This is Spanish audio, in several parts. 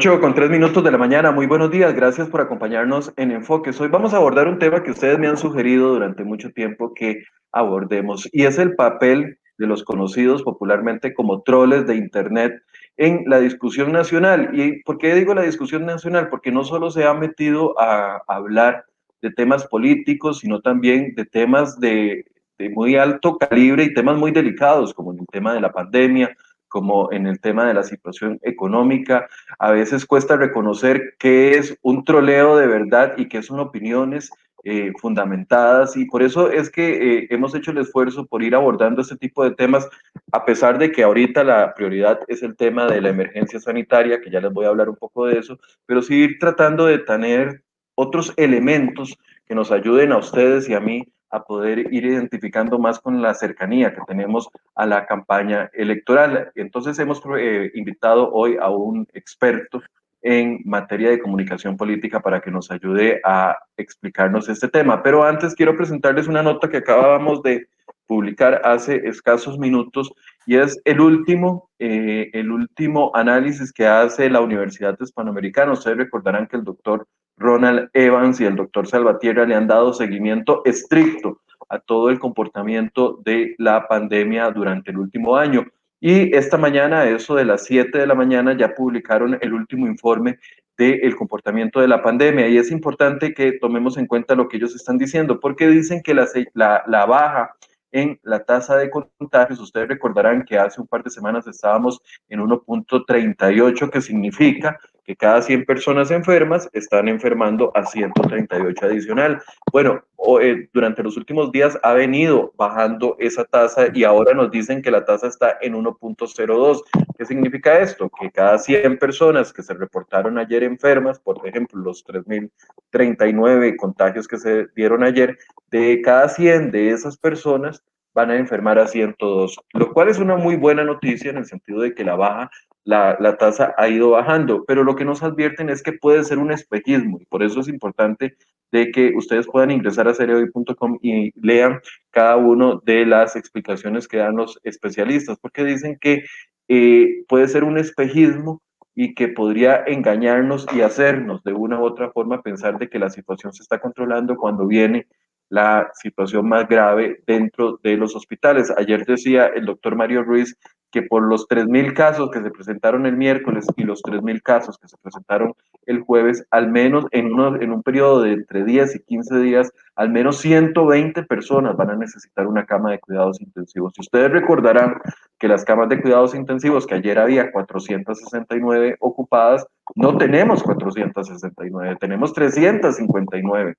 8 con 3 minutos de la mañana, muy buenos días, gracias por acompañarnos en Enfoques. Hoy vamos a abordar un tema que ustedes me han sugerido durante mucho tiempo que abordemos y es el papel de los conocidos popularmente como troles de Internet en la discusión nacional. ¿Y por qué digo la discusión nacional? Porque no solo se ha metido a hablar de temas políticos, sino también de temas de, de muy alto calibre y temas muy delicados, como el tema de la pandemia, como en el tema de la situación económica. A veces cuesta reconocer qué es un troleo de verdad y qué son opiniones eh, fundamentadas y por eso es que eh, hemos hecho el esfuerzo por ir abordando este tipo de temas, a pesar de que ahorita la prioridad es el tema de la emergencia sanitaria, que ya les voy a hablar un poco de eso, pero sí ir tratando de tener otros elementos que nos ayuden a ustedes y a mí a poder ir identificando más con la cercanía que tenemos a la campaña electoral. Entonces hemos eh, invitado hoy a un experto en materia de comunicación política para que nos ayude a explicarnos este tema. Pero antes quiero presentarles una nota que acabábamos de publicar hace escasos minutos y es el último, eh, el último análisis que hace la Universidad Hispanoamericana. Ustedes recordarán que el doctor Ronald Evans y el doctor Salvatierra le han dado seguimiento estricto a todo el comportamiento de la pandemia durante el último año. Y esta mañana, eso de las 7 de la mañana, ya publicaron el último informe del comportamiento de la pandemia. Y es importante que tomemos en cuenta lo que ellos están diciendo, porque dicen que la, la, la baja en la tasa de contagios. Ustedes recordarán que hace un par de semanas estábamos en 1.38, que significa que cada 100 personas enfermas están enfermando a 138 adicional. Bueno, eh, durante los últimos días ha venido bajando esa tasa y ahora nos dicen que la tasa está en 1.02. ¿Qué significa esto? Que cada 100 personas que se reportaron ayer enfermas, por ejemplo, los 3.039 contagios que se dieron ayer, de cada 100 de esas personas van a enfermar a 102, lo cual es una muy buena noticia en el sentido de que la baja la, la, tasa ha ido bajando, pero lo que nos advierten es que puede ser un espejismo y por eso es importante de que ustedes puedan ingresar a seriohoy.com y lean cada una de las explicaciones que dan los especialistas, porque dicen que eh, puede ser un espejismo y que podría engañarnos y hacernos de una u otra forma pensar de que la situación se está controlando cuando viene la situación más grave dentro de los hospitales. Ayer decía el doctor Mario Ruiz que por los 3.000 casos que se presentaron el miércoles y los 3.000 casos que se presentaron el jueves, al menos en, uno, en un periodo de entre 10 y 15 días, al menos 120 personas van a necesitar una cama de cuidados intensivos. Si ustedes recordarán que las camas de cuidados intensivos, que ayer había 469 ocupadas, no tenemos 469, tenemos 359.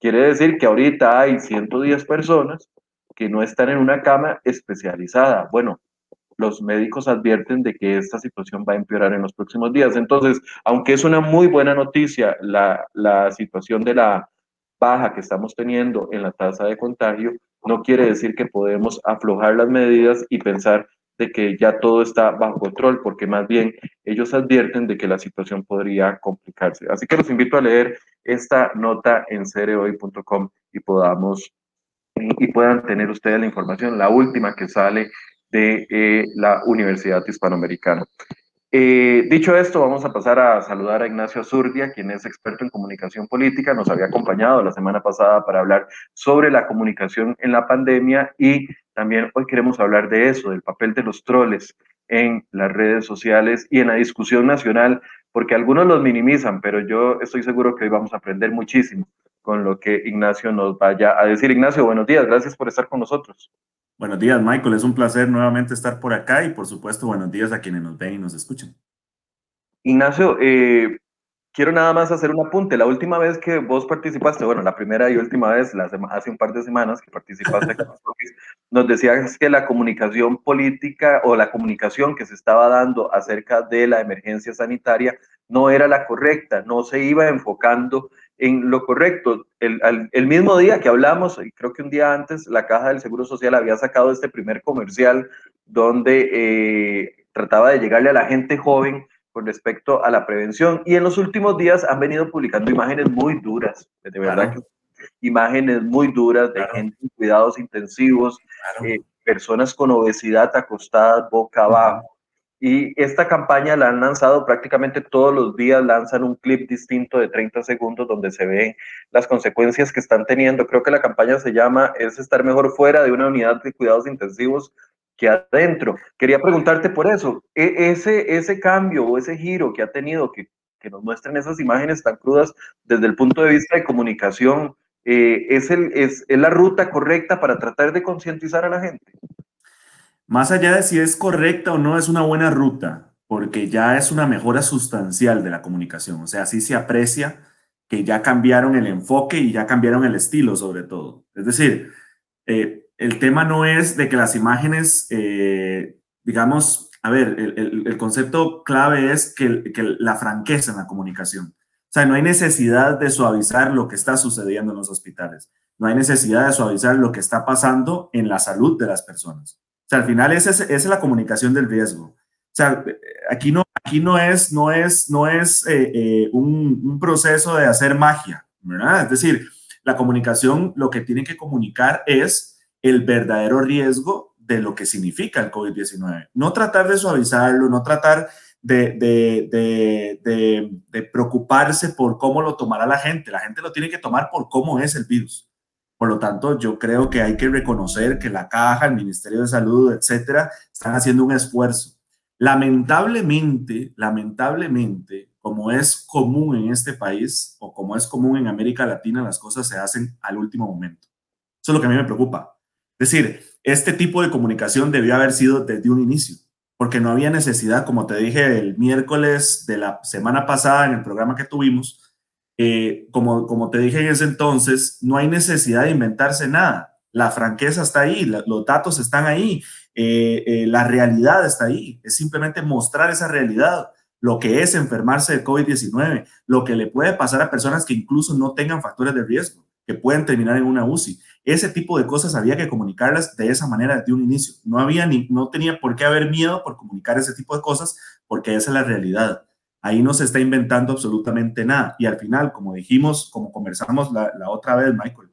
Quiere decir que ahorita hay 110 personas que no están en una cama especializada. Bueno, los médicos advierten de que esta situación va a empeorar en los próximos días. Entonces, aunque es una muy buena noticia la, situación de la baja que estamos teniendo en la tasa de contagio, no quiere decir que podemos aflojar las medidas y pensar de que ya todo está bajo control, porque más bien ellos advierten de que la situación podría complicarse. Así que los invito a leer esta nota en cereoy.com y podamos y puedan tener ustedes la información, la última que sale de eh, la Universidad Hispanoamericana. Eh, dicho esto, vamos a pasar a saludar a Ignacio Azurdia, quien es experto en comunicación política. Nos había acompañado la semana pasada para hablar sobre la comunicación en la pandemia y también hoy queremos hablar de eso, del papel de los troles en las redes sociales y en la discusión nacional, porque algunos los minimizan, pero yo estoy seguro que hoy vamos a aprender muchísimo con lo que Ignacio nos vaya a decir. Ignacio, buenos días, gracias por estar con nosotros. Buenos días, Michael. Es un placer nuevamente estar por acá y por supuesto buenos días a quienes nos ven y nos escuchan. Ignacio, eh, quiero nada más hacer un apunte. La última vez que vos participaste, bueno, la primera y última vez, hace un par de semanas que participaste, nos decías que la comunicación política o la comunicación que se estaba dando acerca de la emergencia sanitaria no era la correcta, no se iba enfocando en lo correcto. El, el, mismo día que hablamos, y creo que un día antes, la Caja del Seguro Social había sacado este primer comercial donde eh, trataba de llegarle a la gente joven con respecto a la prevención. Y en los últimos días han venido publicando imágenes muy duras, de verdad que imágenes muy duras de gente en cuidados intensivos, eh, personas con obesidad acostadas boca abajo. Y esta campaña la han lanzado prácticamente todos los días, lanzan un clip distinto de 30 segundos donde se ven las consecuencias que están teniendo. Creo que la campaña se llama Es estar mejor fuera de una unidad de cuidados intensivos que adentro. Quería preguntarte por eso, e, ese, ese cambio o ese giro que ha tenido, que, que nos muestren esas imágenes tan crudas desde el punto de vista de comunicación, eh, ¿es, el, es, ¿es la ruta correcta para tratar de concientizar a la gente? Más allá de si es correcta o no, es una buena ruta, porque ya es una mejora sustancial de la comunicación. O sea, así se aprecia que ya cambiaron el enfoque y ya cambiaron el estilo, sobre todo. Es decir, eh, el tema no es de que las imágenes, eh, digamos, a ver, el, el, concepto clave es que, que la franqueza en la comunicación. O sea, no hay necesidad de suavizar lo que está sucediendo en los hospitales. No hay necesidad de suavizar lo que está pasando en la salud de las personas. O sea, al final esa es, es la comunicación del riesgo. O sea, aquí no, aquí no es, no es, no es eh, eh, un, un, proceso de hacer magia, ¿verdad? Es decir, la comunicación lo que tiene que comunicar es el verdadero riesgo de lo que significa el COVID-19. No tratar de suavizarlo, no tratar de, de, de, de preocuparse por cómo lo tomará la gente. La gente lo tiene que tomar por cómo es el virus. Por lo tanto, yo creo que hay que reconocer que la caja, el Ministerio de Salud, etcétera, están haciendo un esfuerzo. Lamentablemente, lamentablemente, como es común en este país o como es común en América Latina, las cosas se hacen al último momento. Eso es lo que a mí me preocupa. Es decir, este tipo de comunicación debió haber sido desde un inicio, porque no había necesidad, como te dije el miércoles de la semana pasada en el programa que tuvimos, eh, como, como te dije en ese entonces, no hay necesidad de inventarse nada. La franqueza está ahí, los datos están ahí, eh, eh, la realidad está ahí. Es simplemente mostrar esa realidad, lo que es enfermarse de COVID-19, lo que le puede pasar a personas que incluso no tengan factores de riesgo, que pueden terminar en una UCI. Ese tipo de cosas había que comunicarlas de esa manera desde un inicio. No había ni, no tenía por qué haber miedo por comunicar ese tipo de cosas, porque esa es la realidad. Ahí no se está inventando absolutamente nada. Y al final, como dijimos, como conversamos la, otra vez, Michael,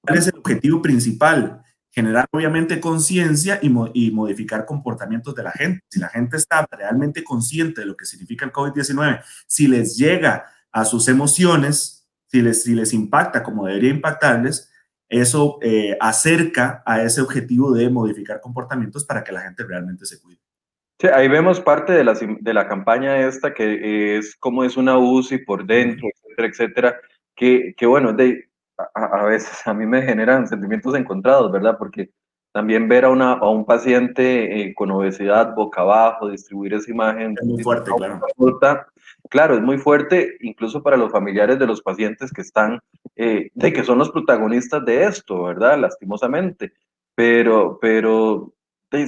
¿cuál es el objetivo principal? Generar obviamente conciencia y, mo y, modificar comportamientos de la gente. Si la gente está realmente consciente de lo que significa el COVID-19, si les llega a sus emociones, si les, si les impacta como debería impactarles, eso eh, acerca a ese objetivo de modificar comportamientos para que la gente realmente se cuide. Sí, ahí vemos parte de la, de la campaña esta que es como es una UCI por dentro, etcétera, etcétera, que, que bueno, de, a, a, veces a mí me generan sentimientos encontrados, ¿verdad? Porque también ver a, una, a un paciente eh, con obesidad boca abajo, distribuir esa imagen. Es muy fuerte, claro. Claro, es muy fuerte, incluso para los familiares de los pacientes que están, eh, de que son los protagonistas de esto, ¿verdad? Lastimosamente. Pero, pero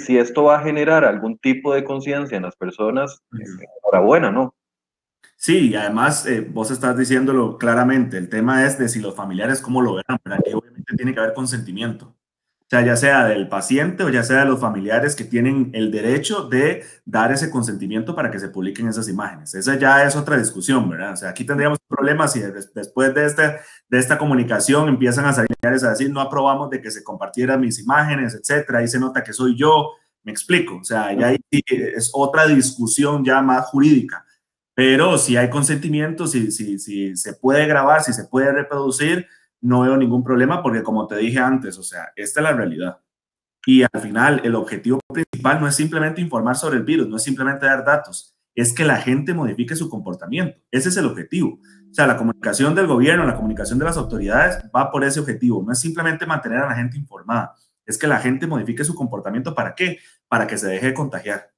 si esto va a generar algún tipo de conciencia en las personas, enhorabuena, ¿no? Sí, y además eh, vos estás diciéndolo claramente, el tema es de si los familiares cómo lo verán, ¿verdad? que obviamente tiene que haber consentimiento. O sea, ya sea del paciente o ya sea de los familiares que tienen el derecho de dar ese consentimiento para que se publiquen esas imágenes. Esa ya es otra discusión, ¿verdad? O sea, aquí tendríamos problemas si después de, este, de esta comunicación empiezan a salir a decir, no aprobamos de que se compartieran mis imágenes, etcétera. Ahí se nota que soy yo. Me explico. O sea, ya ahí es otra discusión ya más jurídica. Pero si hay consentimiento, si, si, si se puede grabar, si se puede reproducir, no veo ningún problema porque como te dije antes, o sea, esta es la realidad. Y al final, el objetivo principal no es simplemente informar sobre el virus, no es simplemente dar datos, es que la gente modifique su comportamiento. Ese es el objetivo. O sea, la comunicación del gobierno, la comunicación de las autoridades va por ese objetivo. No es simplemente mantener a la gente informada, es que la gente modifique su comportamiento. ¿Para qué? Para que se deje de contagiar.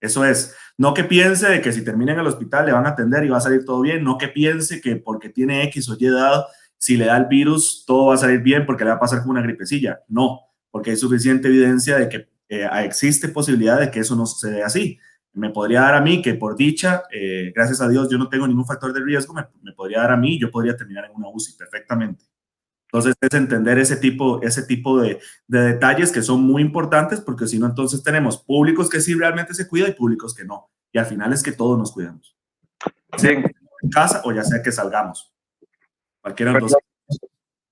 Eso es, no que piense de que si termina en el hospital le van a atender y va a salir todo bien, no que piense que porque tiene X o Y edad si le da el virus, todo va a salir bien porque le va a pasar como una gripecilla. No, porque hay suficiente evidencia de que eh, existe posibilidad de que eso no sucede así. Me podría dar a mí que por dicha, eh, gracias a Dios, yo no tengo ningún factor de riesgo, me, me, podría dar a mí, yo podría terminar en una UCI perfectamente. Entonces es entender ese tipo, ese tipo de, de detalles que son muy importantes porque si no, entonces tenemos públicos que sí realmente se cuidan y públicos que no. Y al final es que todos nos cuidamos. Sí. en casa o ya sea que salgamos. Cualquiera de los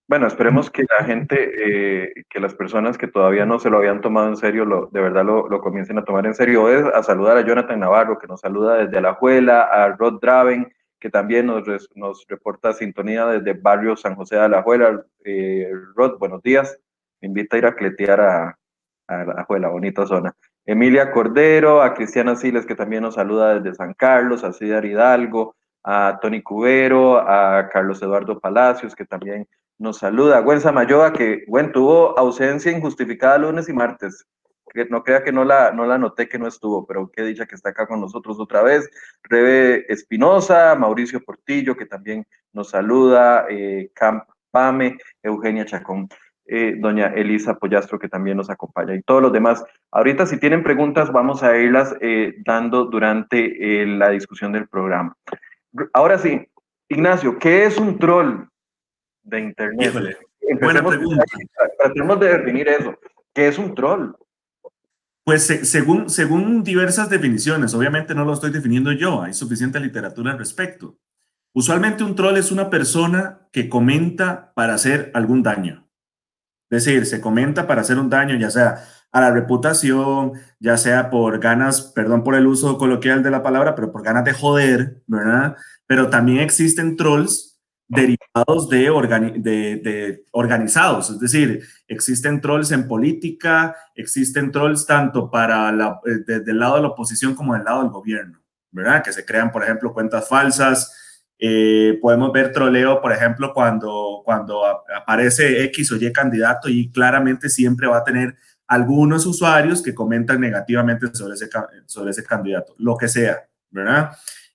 Bueno, esperemos que la gente, eh, que las personas que todavía no se lo habían tomado en serio, lo, de verdad lo, comiencen a tomar en serio. Es a saludar a Jonathan Navarro, que nos saluda desde Alajuela, a Rod Draven, que también nos, nos reporta sintonía desde barrio San José de Alajuela. Eh, Rod, buenos días. Me invita a ir a cletear a, a Alajuela, bonita zona. Emilia Cordero, a Cristiana Siles, que también nos saluda desde San Carlos, a Cidar Hidalgo, a Tony Cubero, a Carlos Eduardo Palacios, que también nos saluda Gwen Samayoa, que Gwen tuvo ausencia injustificada lunes y martes. Que no crea que no la, no la noté que no estuvo, pero qué dicha que está acá con nosotros otra vez. Rebe Espinosa, Mauricio Portillo, que también nos saluda, eh, Camp Pame, Eugenia Chacón, eh, doña Elisa Pollastro, que también nos acompaña, y todos los demás. Ahorita, si tienen preguntas, vamos a irlas eh, dando durante la discusión del programa. Ahora sí, Ignacio, ¿qué es un troll? de Internet. Híjole, buena pregunta. Tratemos de definir eso. ¿Qué es un troll? Pues según, según diversas definiciones, obviamente no lo estoy definiendo yo, hay suficiente literatura al respecto. Usualmente un troll es una persona que comenta para hacer algún daño. Es decir, se comenta para hacer un daño, ya sea a la reputación, ya sea por ganas, perdón por el uso coloquial de la palabra, pero por ganas de joder, ¿verdad? Pero también existen trolls derivados de, de, organizados, es decir, existen trolls en política, existen trolls tanto para la, eh, desde el lado de la oposición como del lado del gobierno, ¿verdad? Que se crean, por ejemplo, cuentas falsas. Eh, podemos ver troleo, por ejemplo, cuando, cuando aparece X o Y candidato y claramente siempre va a tener algunos usuarios que comentan negativamente sobre ese, sobre ese candidato, lo que sea, ¿verdad?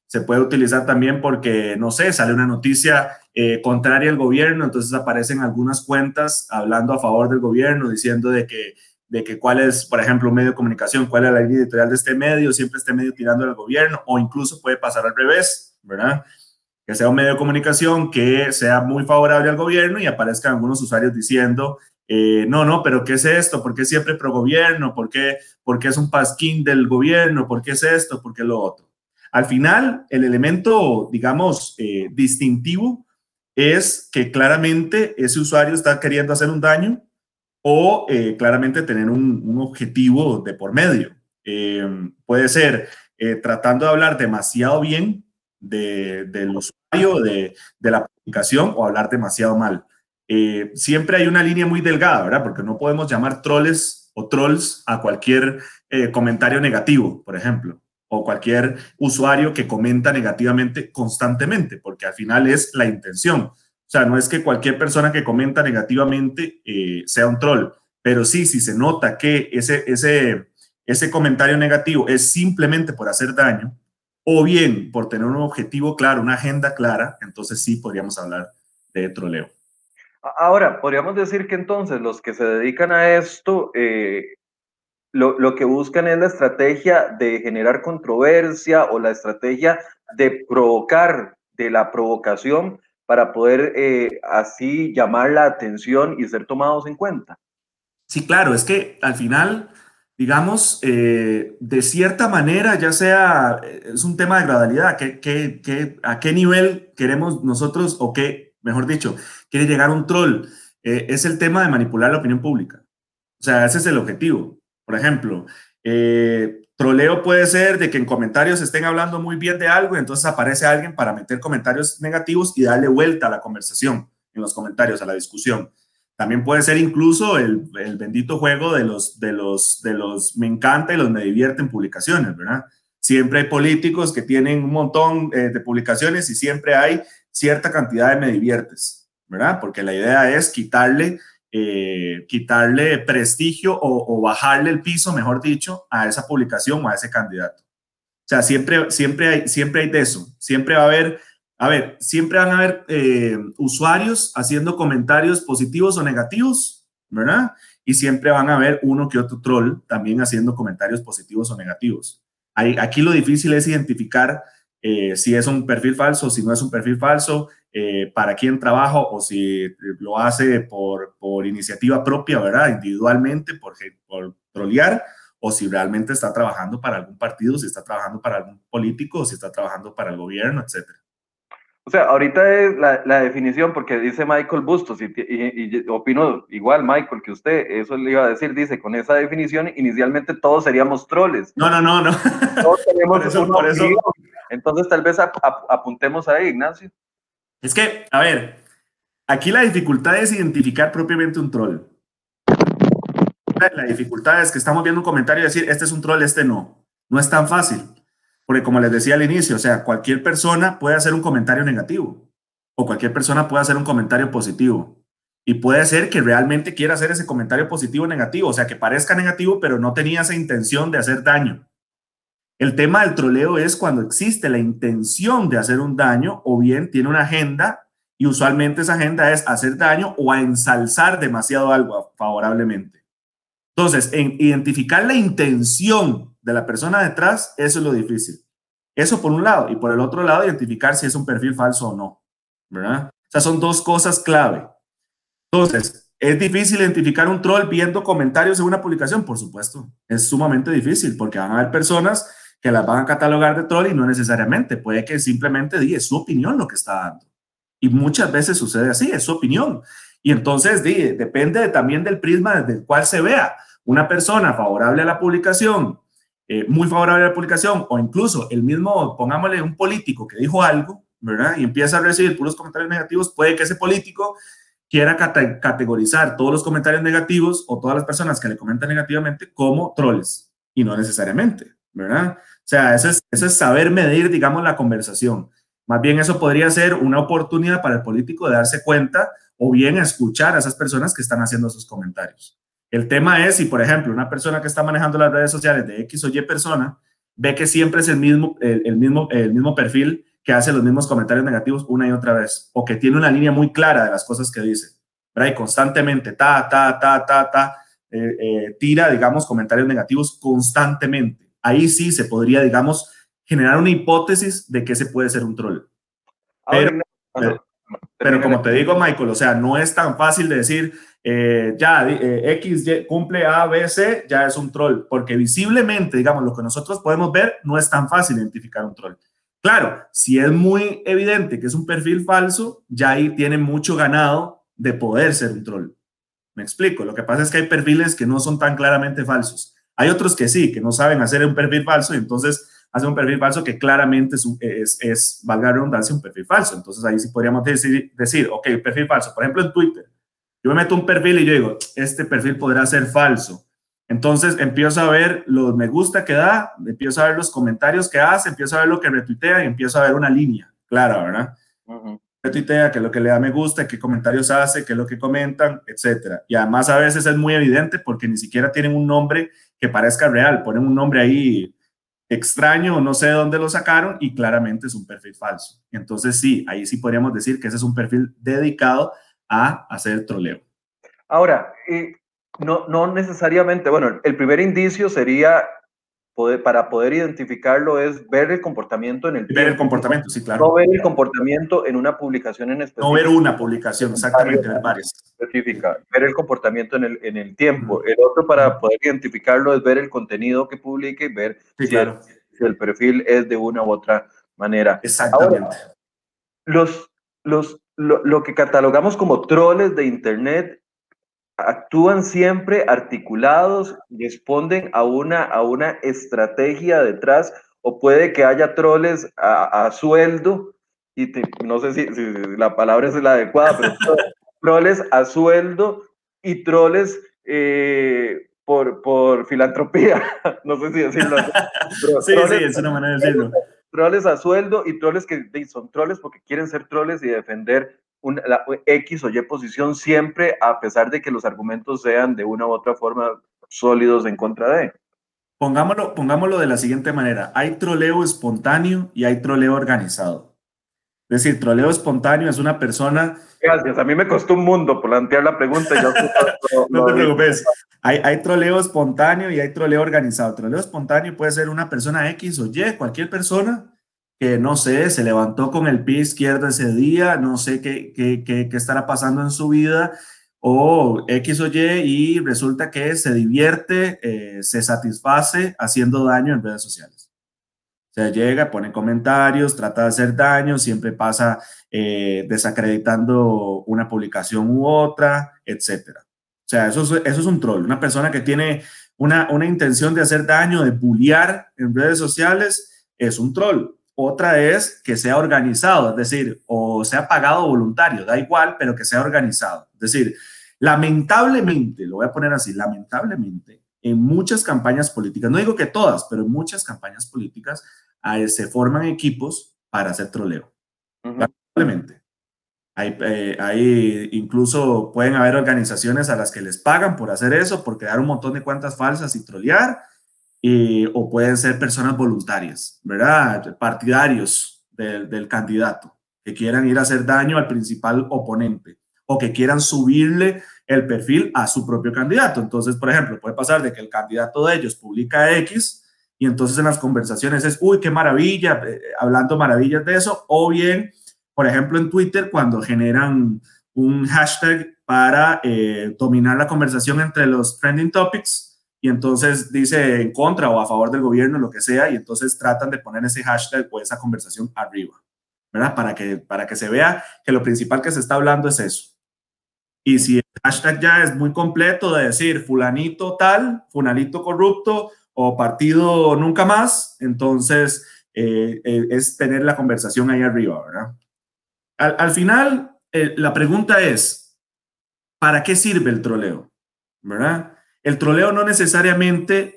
Se puede utilizar también porque, no sé, sale una noticia eh, contraria al gobierno, entonces aparecen algunas cuentas hablando a favor del gobierno, diciendo de que, de que cuál es, por ejemplo, un medio de comunicación, cuál es la línea editorial de este medio, siempre este medio tirando al gobierno, o incluso puede pasar al revés, ¿verdad? Que sea un medio de comunicación que sea muy favorable al gobierno y aparezcan algunos usuarios diciendo, eh, no, no, pero ¿qué es esto? ¿Por qué siempre pro gobierno? ¿Por qué, ¿Por qué es un pasquín del gobierno? ¿Por qué es esto? ¿Por qué lo otro? Al final, el elemento, digamos, eh, distintivo es que claramente ese usuario está queriendo hacer un daño o eh, claramente tener un, objetivo de por medio. Puede ser tratando de hablar demasiado bien del usuario, de, de, la aplicación o hablar demasiado mal. Siempre hay una línea muy delgada, ¿verdad? Porque no podemos llamar troles o trolls a cualquier comentario negativo, por ejemplo o cualquier usuario que comenta negativamente constantemente, porque al final es la intención. O sea, no es que cualquier persona que comenta negativamente eh, sea un troll, pero sí, si se nota que ese, ese, ese comentario negativo es simplemente por hacer daño, o bien por tener un objetivo claro, una agenda clara, entonces sí podríamos hablar de troleo. Ahora, podríamos decir que entonces los que se dedican a esto eh, lo, lo, que buscan es la estrategia de generar controversia o la estrategia de provocar, de la provocación, para poder eh, así llamar la atención y ser tomados en cuenta. Sí, claro, es que al final, digamos, eh, de cierta manera, ya sea, es un tema de gradualidad, ¿qué, qué, qué, a qué nivel queremos nosotros, o qué, mejor dicho, quiere llegar un troll? Eh, es el tema de manipular la opinión pública. O sea, ese es el objetivo. Por ejemplo, eh, troleo puede ser de que en comentarios estén hablando muy bien de algo y entonces aparece alguien para meter comentarios negativos y darle vuelta a la conversación en los comentarios, a la discusión. También puede ser incluso el, bendito juego de los, de, los, de los me encanta y los me divierten publicaciones, ¿verdad? Siempre hay políticos que tienen un montón eh, de publicaciones y siempre hay cierta cantidad de me diviertes, ¿verdad? Porque la idea es quitarle eh, quitarle prestigio o, bajarle el piso, mejor dicho, a esa publicación o a ese candidato. O sea, siempre, siempre, hay, siempre hay de eso. Siempre va a haber, a ver, siempre van a haber eh, usuarios haciendo comentarios positivos o negativos, ¿verdad? Y siempre van a haber uno que otro troll también haciendo comentarios positivos o negativos. aquí lo difícil es identificar eh, si es un perfil falso, si no es un perfil falso, eh, para quién trabaja o si lo hace por, por iniciativa propia, ¿verdad? Individualmente, por, por trolear, o si realmente está trabajando para algún partido, si está trabajando para algún político, o si está trabajando para el gobierno, etcétera. O sea, ahorita es la, la definición, porque dice Michael Bustos, y, y, opino igual, Michael, que usted, eso le iba a decir, dice, con esa definición, inicialmente todos seríamos troles. No, no, no, no. Todos seríamos por eso, Entonces, tal vez apuntemos ahí, Ignacio. Es que, a ver, aquí la dificultad es identificar propiamente un troll. La dificultad es que estamos viendo un comentario y decir, este es un troll, este no. No es tan fácil. Porque como les decía al inicio, o sea, cualquier persona puede hacer un comentario negativo o cualquier persona puede hacer un comentario positivo. Y puede ser que realmente quiera hacer ese comentario positivo o negativo, o sea, que parezca negativo, pero no tenía esa intención de hacer daño. El tema del troleo es cuando existe la intención de hacer un daño o bien tiene una agenda y usualmente esa agenda es hacer daño o a ensalzar demasiado algo favorablemente. Entonces, en identificar la intención de la persona detrás, eso es lo difícil. Eso por un lado. Y por el otro lado, identificar si es un perfil falso o no. ¿Verdad? O sea, son dos cosas clave. Entonces, ¿es difícil identificar un troll viendo comentarios en una publicación? Por supuesto. Es sumamente difícil porque van a haber personas que las van a catalogar de troll y no necesariamente. Puede que simplemente diga su opinión lo que está dando. Y muchas veces sucede así, es su opinión. Y entonces depende también del prisma desde el cual se vea. Una persona favorable a la publicación eh, muy favorable a la publicación o incluso el mismo, pongámosle un político que dijo algo, ¿verdad? Y empieza a recibir puros comentarios negativos, puede que ese político quiera categorizar todos los comentarios negativos o todas las personas que le comentan negativamente como troles y no necesariamente, ¿verdad? O sea, eso es, saber medir, digamos, la conversación. Más bien eso podría ser una oportunidad para el político de darse cuenta o bien escuchar a esas personas que están haciendo esos comentarios. El tema es si, por ejemplo, una persona que está manejando las redes sociales de X o Y persona ve que siempre es el mismo, el, mismo, el mismo perfil que hace los mismos comentarios negativos una y otra vez, o que tiene una línea muy clara de las cosas que dice, ¿verdad? Constantemente, ta, ta, ta, ta, ta, eh, eh, tira, digamos, comentarios negativos constantemente. Ahí sí se podría, digamos, generar una hipótesis de que ese puede ser un troll. Pero, pero como te digo, Michael, o sea, no es tan fácil de decir, eh, ya eh, X cumple A, B, C, ya es un troll, porque visiblemente, digamos, lo que nosotros podemos ver no es tan fácil identificar un troll. Claro, si es muy evidente que es un perfil falso, ya ahí tiene mucho ganado de poder ser un troll. Me explico, lo que pasa es que hay perfiles que no son tan claramente falsos. Hay otros que sí, que no saben hacer un perfil falso y entonces hacen un perfil falso que claramente es, es, es valga la redundancia, un perfil falso. Entonces ahí sí podríamos decir, decir, ok, perfil falso. Por ejemplo, en Twitter yo me meto un perfil y yo digo, este perfil podrá ser falso. Entonces empiezo a ver los me gusta que da, empiezo a ver los comentarios que hace, empiezo a ver lo que retuitea y empiezo a ver una línea clara, ¿verdad? Retuitea, qué es lo que le da me gusta, qué comentarios hace, qué es lo que comentan, etcétera. Y además a veces es muy evidente porque ni siquiera tienen un nombre que parezca real, ponen un nombre ahí extraño, no sé de dónde lo sacaron y claramente es un perfil falso. Entonces sí, ahí sí podríamos decir que ese es un perfil dedicado a hacer troleo. Ahora, no, no necesariamente, bueno, el primer indicio sería Poder, para poder identificarlo es ver el comportamiento en el Ver el comportamiento, sí, claro. No ver el comportamiento en una publicación en específico. No ver una publicación, exactamente, ver varias. Específica, ver el comportamiento en el, en el tiempo. El otro para poder identificarlo es ver el contenido que publique y ver si, el, perfil es de una u otra manera. Exactamente. los, los lo, que catalogamos como troles de Internet actúan siempre articulados, responden a una, a una estrategia detrás, o puede que haya troles a, sueldo, y no sé si, la palabra es la adecuada, pero troles a sueldo y troles eh, por, por filantropía, no sé si decirlo. sí, sí, es una manera de decirlo troles a sueldo y troles que son troles porque quieren ser troles y defender una, la X o Y posición siempre a pesar de que los argumentos sean de una u otra forma sólidos en contra de. Pongámoslo, pongámoslo de la siguiente manera. Hay troleo espontáneo y hay troleo organizado. Es decir, troleo espontáneo es una persona... Gracias, a mí me costó un mundo plantear la pregunta. no te preocupes. Hay, hay troleo espontáneo y hay troleo organizado. Troleo espontáneo puede ser una persona X o Y, cualquier persona que no sé, se levantó con el pie izquierdo ese día, no sé qué, qué, qué, estará pasando en su vida, o X o Y, y resulta que se divierte, eh, se satisface haciendo daño en redes sociales. sea, llega, pone comentarios, trata de hacer daño, siempre pasa eh, desacreditando una publicación u otra, etcétera. O sea, eso es, eso es un troll. Una persona que tiene una, una intención de hacer daño, de bullear en redes sociales, es un troll. Otra es que sea organizado, es decir, o sea pagado voluntario, da igual, pero que sea organizado. Es decir, lamentablemente, lo voy a poner así, lamentablemente, en muchas campañas políticas, no digo que todas, pero en muchas campañas políticas se forman equipos para hacer troleo. Lamentablemente. Hay, eh, hay, incluso pueden haber organizaciones a las que les pagan por hacer eso, por crear un montón de cuentas falsas y trolear, o pueden ser personas voluntarias, ¿verdad? Partidarios del, del candidato, que quieran ir a hacer daño al principal oponente o que quieran subirle el perfil a su propio candidato. Entonces, por ejemplo, puede pasar de que el candidato de ellos publica X y entonces en las conversaciones es, uy, qué maravilla, eh, hablando maravillas de eso, o bien, por ejemplo, en Twitter, cuando generan un hashtag para eh, dominar la conversación entre los trending topics y entonces dice en contra o a favor del gobierno, lo que sea, y entonces tratan de poner ese hashtag o esa conversación arriba, ¿verdad? Para que, para que se vea que lo principal que se está hablando es eso. Y si el hashtag ya es muy completo de decir fulanito tal, fulanito corrupto, o partido nunca más, entonces eh, eh, es tener la conversación ahí arriba, ¿verdad? Al, final, eh, la pregunta es, ¿para qué sirve el troleo? ¿Verdad? El troleo no necesariamente,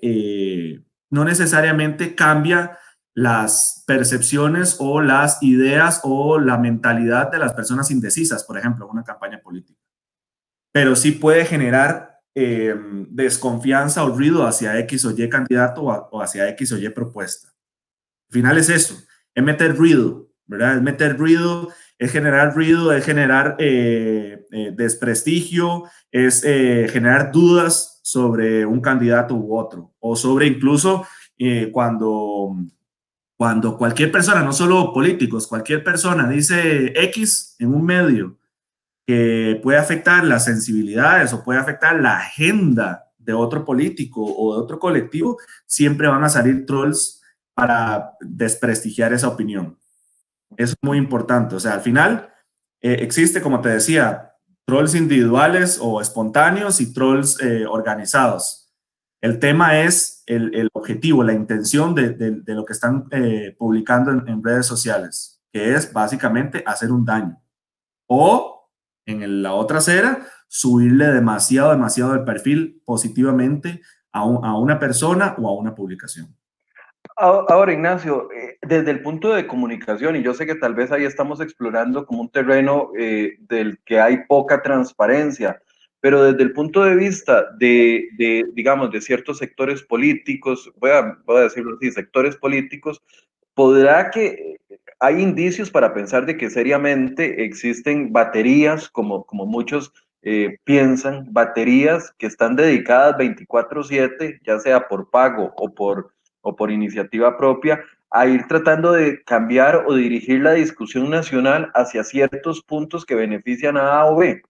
no necesariamente cambia las percepciones o las ideas o la mentalidad de las personas indecisas, por ejemplo, en una campaña política. Pero sí puede generar eh, desconfianza o ruido hacia X o Y candidato o, hacia X o Y propuesta. Al final es eso, es meter ruido, ¿verdad? Es meter ruido, es generar ruido, es generar eh, eh, desprestigio, es generar dudas sobre un candidato u otro, o sobre incluso cuando, cuando cualquier persona, no solo políticos, cualquier persona dice X en un medio que puede afectar las sensibilidades o puede afectar la agenda de otro político o de otro colectivo, siempre van a salir trolls para desprestigiar esa opinión. Es muy importante. O sea, al final eh, existe, como te decía, trolls individuales o espontáneos y trolls eh, organizados. El tema es el, objetivo, la intención de, lo que están eh, publicando en, en redes sociales, que es básicamente hacer un daño o en la otra acera, subirle demasiado, demasiado el perfil positivamente a, una persona o a una publicación. Ahora, Ignacio, eh, desde el punto de comunicación, y yo sé que tal vez ahí estamos explorando como un terreno eh, del que hay poca transparencia, pero desde el punto de vista de, digamos, de ciertos sectores políticos, voy a, decirlo así, sectores políticos, podrá que hay indicios para pensar de que seriamente existen baterías, como, como muchos eh, piensan, baterías que están dedicadas 24/7, ya sea por pago o por, o por iniciativa propia, a ir tratando de cambiar o dirigir la discusión nacional hacia ciertos puntos que benefician a A o B.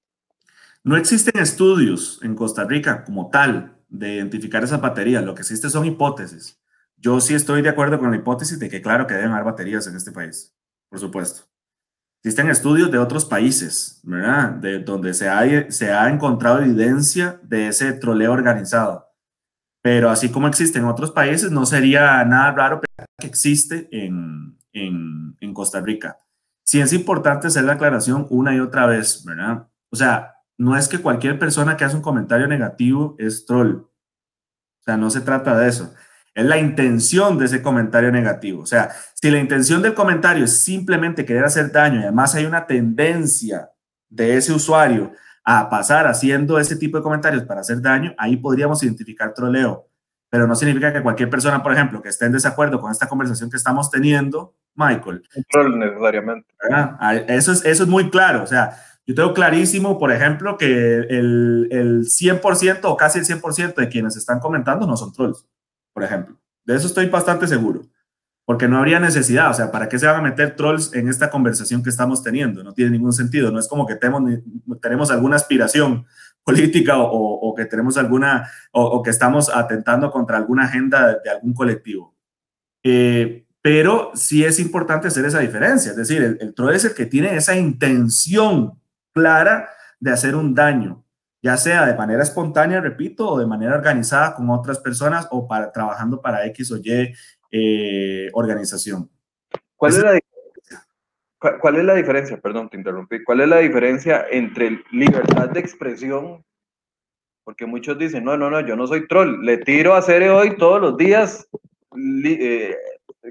No existen estudios en Costa Rica como tal de identificar esas baterías, lo que existe son hipótesis. Yo sí estoy de acuerdo con la hipótesis de que claro que deben haber baterías en este país, por supuesto. Existen estudios de otros países, ¿verdad? De donde se ha, se ha encontrado evidencia de ese troleo organizado. Pero así como existe en otros países, no sería nada raro que existe en, en, en Costa Rica. Sí es importante hacer la aclaración una y otra vez, ¿verdad? O sea, no es que cualquier persona que hace un comentario negativo es troll. O sea, no se trata de eso es la intención de ese comentario negativo. O sea, si la intención del comentario es simplemente querer hacer daño y además hay una tendencia de ese usuario a pasar haciendo ese tipo de comentarios para hacer daño, ahí podríamos identificar troleo. Pero no significa que cualquier persona, por ejemplo, que esté en desacuerdo con esta conversación que estamos teniendo, Michael. troll necesariamente. Ah, eso es, eso es muy claro. O sea, yo tengo clarísimo, por ejemplo, que el, el 100% o casi el 100% de quienes están comentando no son trolls por ejemplo. De eso estoy bastante seguro, porque no habría necesidad, o sea, ¿para qué se van a meter trolls en esta conversación que estamos teniendo? No tiene ningún sentido, no es como que tenemos, tenemos alguna aspiración política o, que tenemos alguna, o, que estamos atentando contra alguna agenda de, algún colectivo. Eh, pero sí es importante hacer esa diferencia. Es decir, el, el troll es el que tiene esa intención clara de hacer un daño, ya sea de manera espontánea, repito, o de manera organizada con otras personas o para, trabajando para X o Y eh, organización. ¿Cuál es, la, ¿Cuál es la diferencia? Perdón, te interrumpí. ¿Cuál es la diferencia entre libertad de expresión? Porque muchos dicen, no, no, no, yo no soy troll, le tiro a hacer hoy todos los días, eh,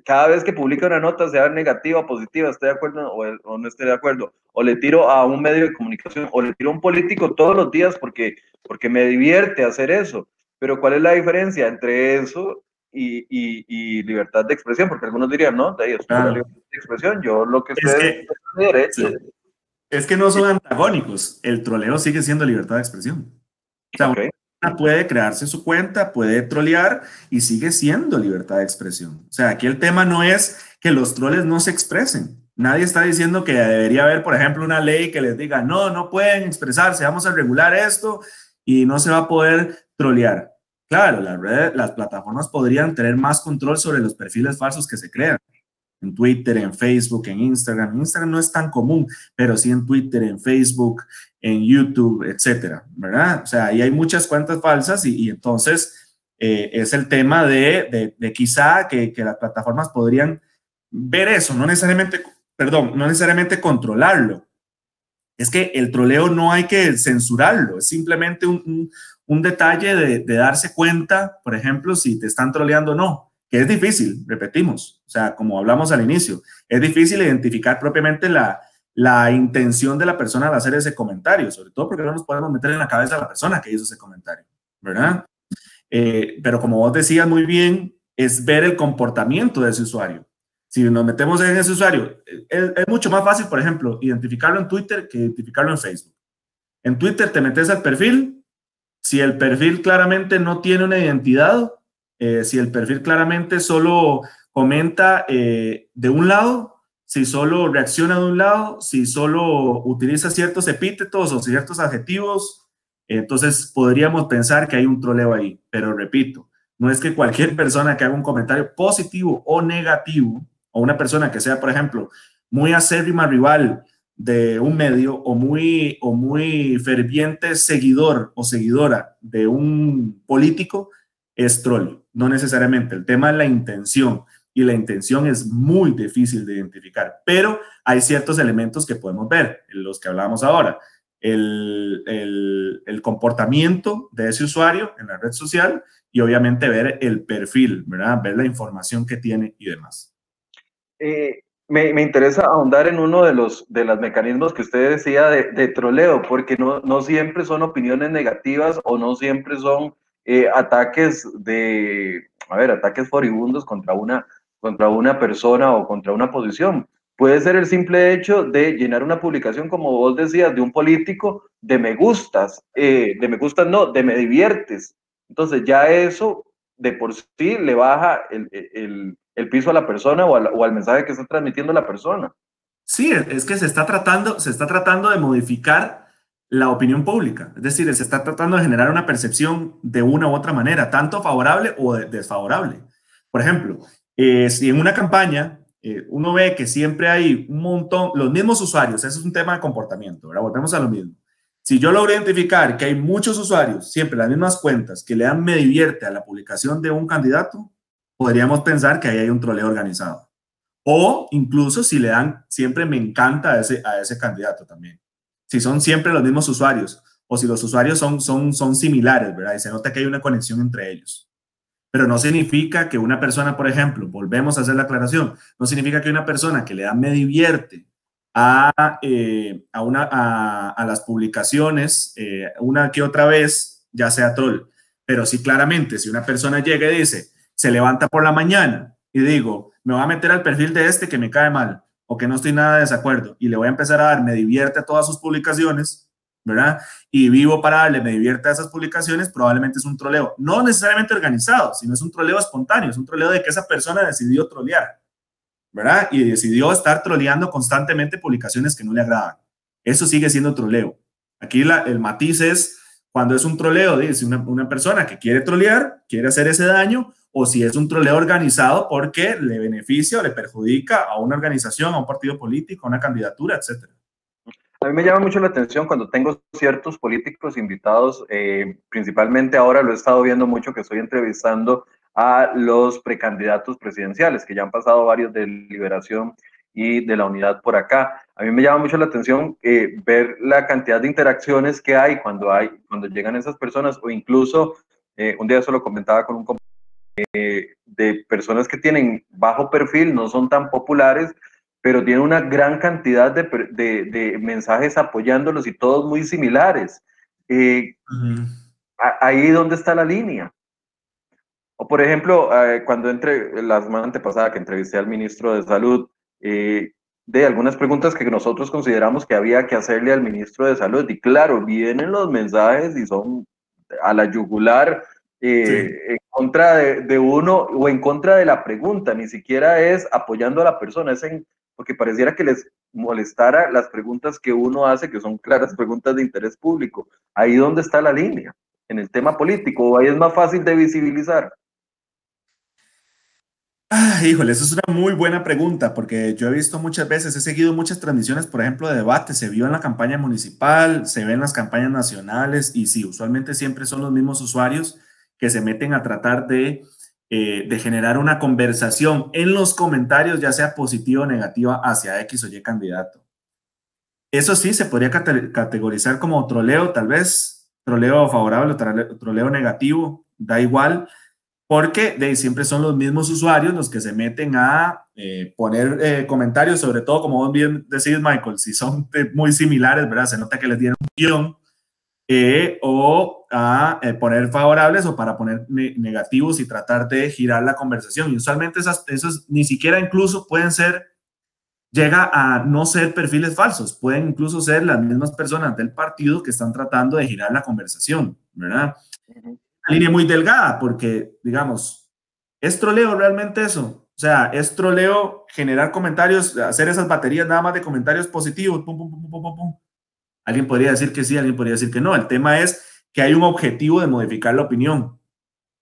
cada vez que publica una nota, sea negativa o positiva, estoy de acuerdo o, o, no estoy de acuerdo, o le tiro a un medio de comunicación, o le tiro a un político todos los días porque, porque me divierte hacer eso. Pero ¿cuál es la diferencia entre eso y, y, y libertad de expresión? Porque algunos dirían, no, de ahí es claro. libertad de expresión, yo lo que es que, es, derecho. Sí. es que no son antagónicos, el troleo sigue siendo libertad de expresión. O sea, okay puede crearse su cuenta, puede trolear y sigue siendo libertad de expresión. O sea, aquí el tema no es que los troles no se expresen. Nadie está diciendo que debería haber, por ejemplo, una ley que les diga, no, no pueden expresarse, vamos a regular esto y no se va a poder trolear. Claro, las, plataformas podrían tener más control sobre los perfiles falsos que se crean en Twitter, en Facebook, en Instagram. Instagram no es tan común, pero sí en Twitter, en Facebook, en YouTube, etcétera, ¿verdad? O sea, ahí hay muchas cuentas falsas y, entonces eh, es el tema de, de, quizá que, que, las plataformas podrían ver eso, no necesariamente, perdón, no necesariamente controlarlo. Es que el troleo no hay que censurarlo, es simplemente un, un detalle de, darse cuenta, por ejemplo, si te están troleando o no que es difícil, repetimos, o sea, como hablamos al inicio, es difícil identificar propiamente la, la intención de la persona al hacer ese comentario, sobre todo porque no nos podemos meter en la cabeza a la persona que hizo ese comentario, ¿verdad? Eh, pero como vos decías muy bien, es ver el comportamiento de ese usuario. Si nos metemos en ese usuario, es, es mucho más fácil, por ejemplo, identificarlo en Twitter que identificarlo en Facebook. En Twitter te metes al perfil, si el perfil claramente no tiene una identidad, eh, si el perfil claramente solo comenta eh, de un lado, si solo reacciona de un lado, si solo utiliza ciertos epítetos o ciertos adjetivos, entonces podríamos pensar que hay un troleo ahí. Pero repito, no es que cualquier persona que haga un comentario positivo o negativo, o una persona que sea, por ejemplo, muy acérrima rival de un medio o muy, o muy ferviente seguidor o seguidora de un político, es troll no necesariamente. El tema es la intención y la intención es muy difícil de identificar, pero hay ciertos elementos que podemos ver, los que hablábamos ahora. El, el, el, comportamiento de ese usuario en la red social y obviamente ver el perfil, ¿verdad? Ver la información que tiene y demás. Eh, me, me, interesa ahondar en uno de los, de los mecanismos que usted decía de, de troleo, porque no, no siempre son opiniones negativas o no siempre son eh, ataques de, a ver, ataques furibundos contra una, contra una persona o contra una posición. Puede ser el simple hecho de llenar una publicación, como vos decías, de un político, de me gustas, eh, de me gustas no, de me diviertes. Entonces ya eso de por sí le baja el, el, el piso a la persona o, al mensaje que está transmitiendo la persona. Sí, es que se está tratando, se está tratando de modificar la opinión pública. Es decir, se está tratando de generar una percepción de una u otra manera, tanto favorable o desfavorable. Por ejemplo, eh, si en una campaña eh, uno ve que siempre hay un montón, los mismos usuarios, eso es un tema de comportamiento, ahora volvemos a lo mismo. Si yo logro identificar que hay muchos usuarios, siempre las mismas cuentas, que le dan me divierte a la publicación de un candidato, podríamos pensar que ahí hay un troleo organizado. O incluso si le dan siempre me encanta a ese, a ese candidato también si son siempre los mismos usuarios o si los usuarios son, son, son similares, ¿verdad? Y se nota que hay una conexión entre ellos. Pero no significa que una persona, por ejemplo, volvemos a hacer la aclaración, no significa que una persona que le da me divierte a, eh, a, una, a, las publicaciones eh, una que otra vez, ya sea troll. Pero sí, claramente, si una persona llega y dice, se levanta por la mañana y digo, me voy a meter al perfil de este que me cae mal, o que no estoy nada de desacuerdo y le voy a empezar a dar, me divierte a todas sus publicaciones, ¿verdad? Y vivo para darle, me divierte a esas publicaciones, probablemente es un troleo, no necesariamente organizado, sino es un troleo espontáneo, es un troleo de que esa persona decidió trolear, ¿verdad? Y decidió estar troleando constantemente publicaciones que no le agradan. Eso sigue siendo troleo. Aquí el matiz es cuando es un troleo, dice una persona que quiere trolear, quiere hacer ese daño, o si es un troleo organizado porque le beneficia o le perjudica a una organización, a un partido político, a una candidatura, etcétera. A mí me llama mucho la atención cuando tengo ciertos políticos invitados, eh, principalmente ahora lo he estado viendo mucho que estoy entrevistando a los precandidatos presidenciales, que ya han pasado varios de Liberación y de la Unidad por acá. A mí me llama mucho la atención eh, ver la cantidad de interacciones que hay cuando, hay cuando llegan esas personas, o incluso, eh, un día eso lo comentaba con un compañero, de personas que tienen bajo perfil, no son tan populares, pero tiene una gran cantidad de, de, mensajes apoyándolos y todos muy similares. Eh, ahí donde está la línea. O por ejemplo, eh, cuando entre la semana antepasada que entrevisté al ministro de Salud, eh, de algunas preguntas que nosotros consideramos que había que hacerle al ministro de Salud. Y claro, vienen los mensajes y son a la yugular en contra de, de, uno o en contra de la pregunta, ni siquiera es apoyando a la persona, es en porque pareciera que les molestara las preguntas que uno hace, que son claras preguntas de interés público. Ahí donde está la línea, en el tema político, o ahí es más fácil de visibilizar. Ah, híjole, esa es una muy buena pregunta, porque yo he visto muchas veces, he seguido muchas transmisiones, por ejemplo, de debate, se vio en la campaña municipal, se ve en las campañas nacionales, y sí, usualmente siempre son los mismos usuarios que se meten a tratar de eh, de generar una conversación en los comentarios, ya sea positiva o negativa, hacia X o Y candidato. Eso sí, se podría categorizar como troleo, tal vez, troleo favorable o troleo negativo, da igual, porque de siempre son los mismos usuarios los que se meten a eh, poner eh, comentarios, sobre todo, como bien decís, Michael, si son muy similares, ¿verdad? Se nota que les dieron un guion eh, o a eh, poner favorables o para poner negativos y tratar de girar la conversación. Y usualmente esas, esos ni siquiera incluso pueden ser, llega a no ser perfiles falsos, pueden incluso ser las mismas personas del partido que están tratando de girar la conversación, ¿verdad? Una línea muy delgada porque, digamos, ¿es troleo realmente eso? O sea, ¿es troleo generar comentarios, hacer esas baterías nada más de comentarios positivos? Pum, pum, pum, pum, pum, pum Alguien podría decir que sí, alguien podría decir que no. El tema es que hay un objetivo de modificar la opinión.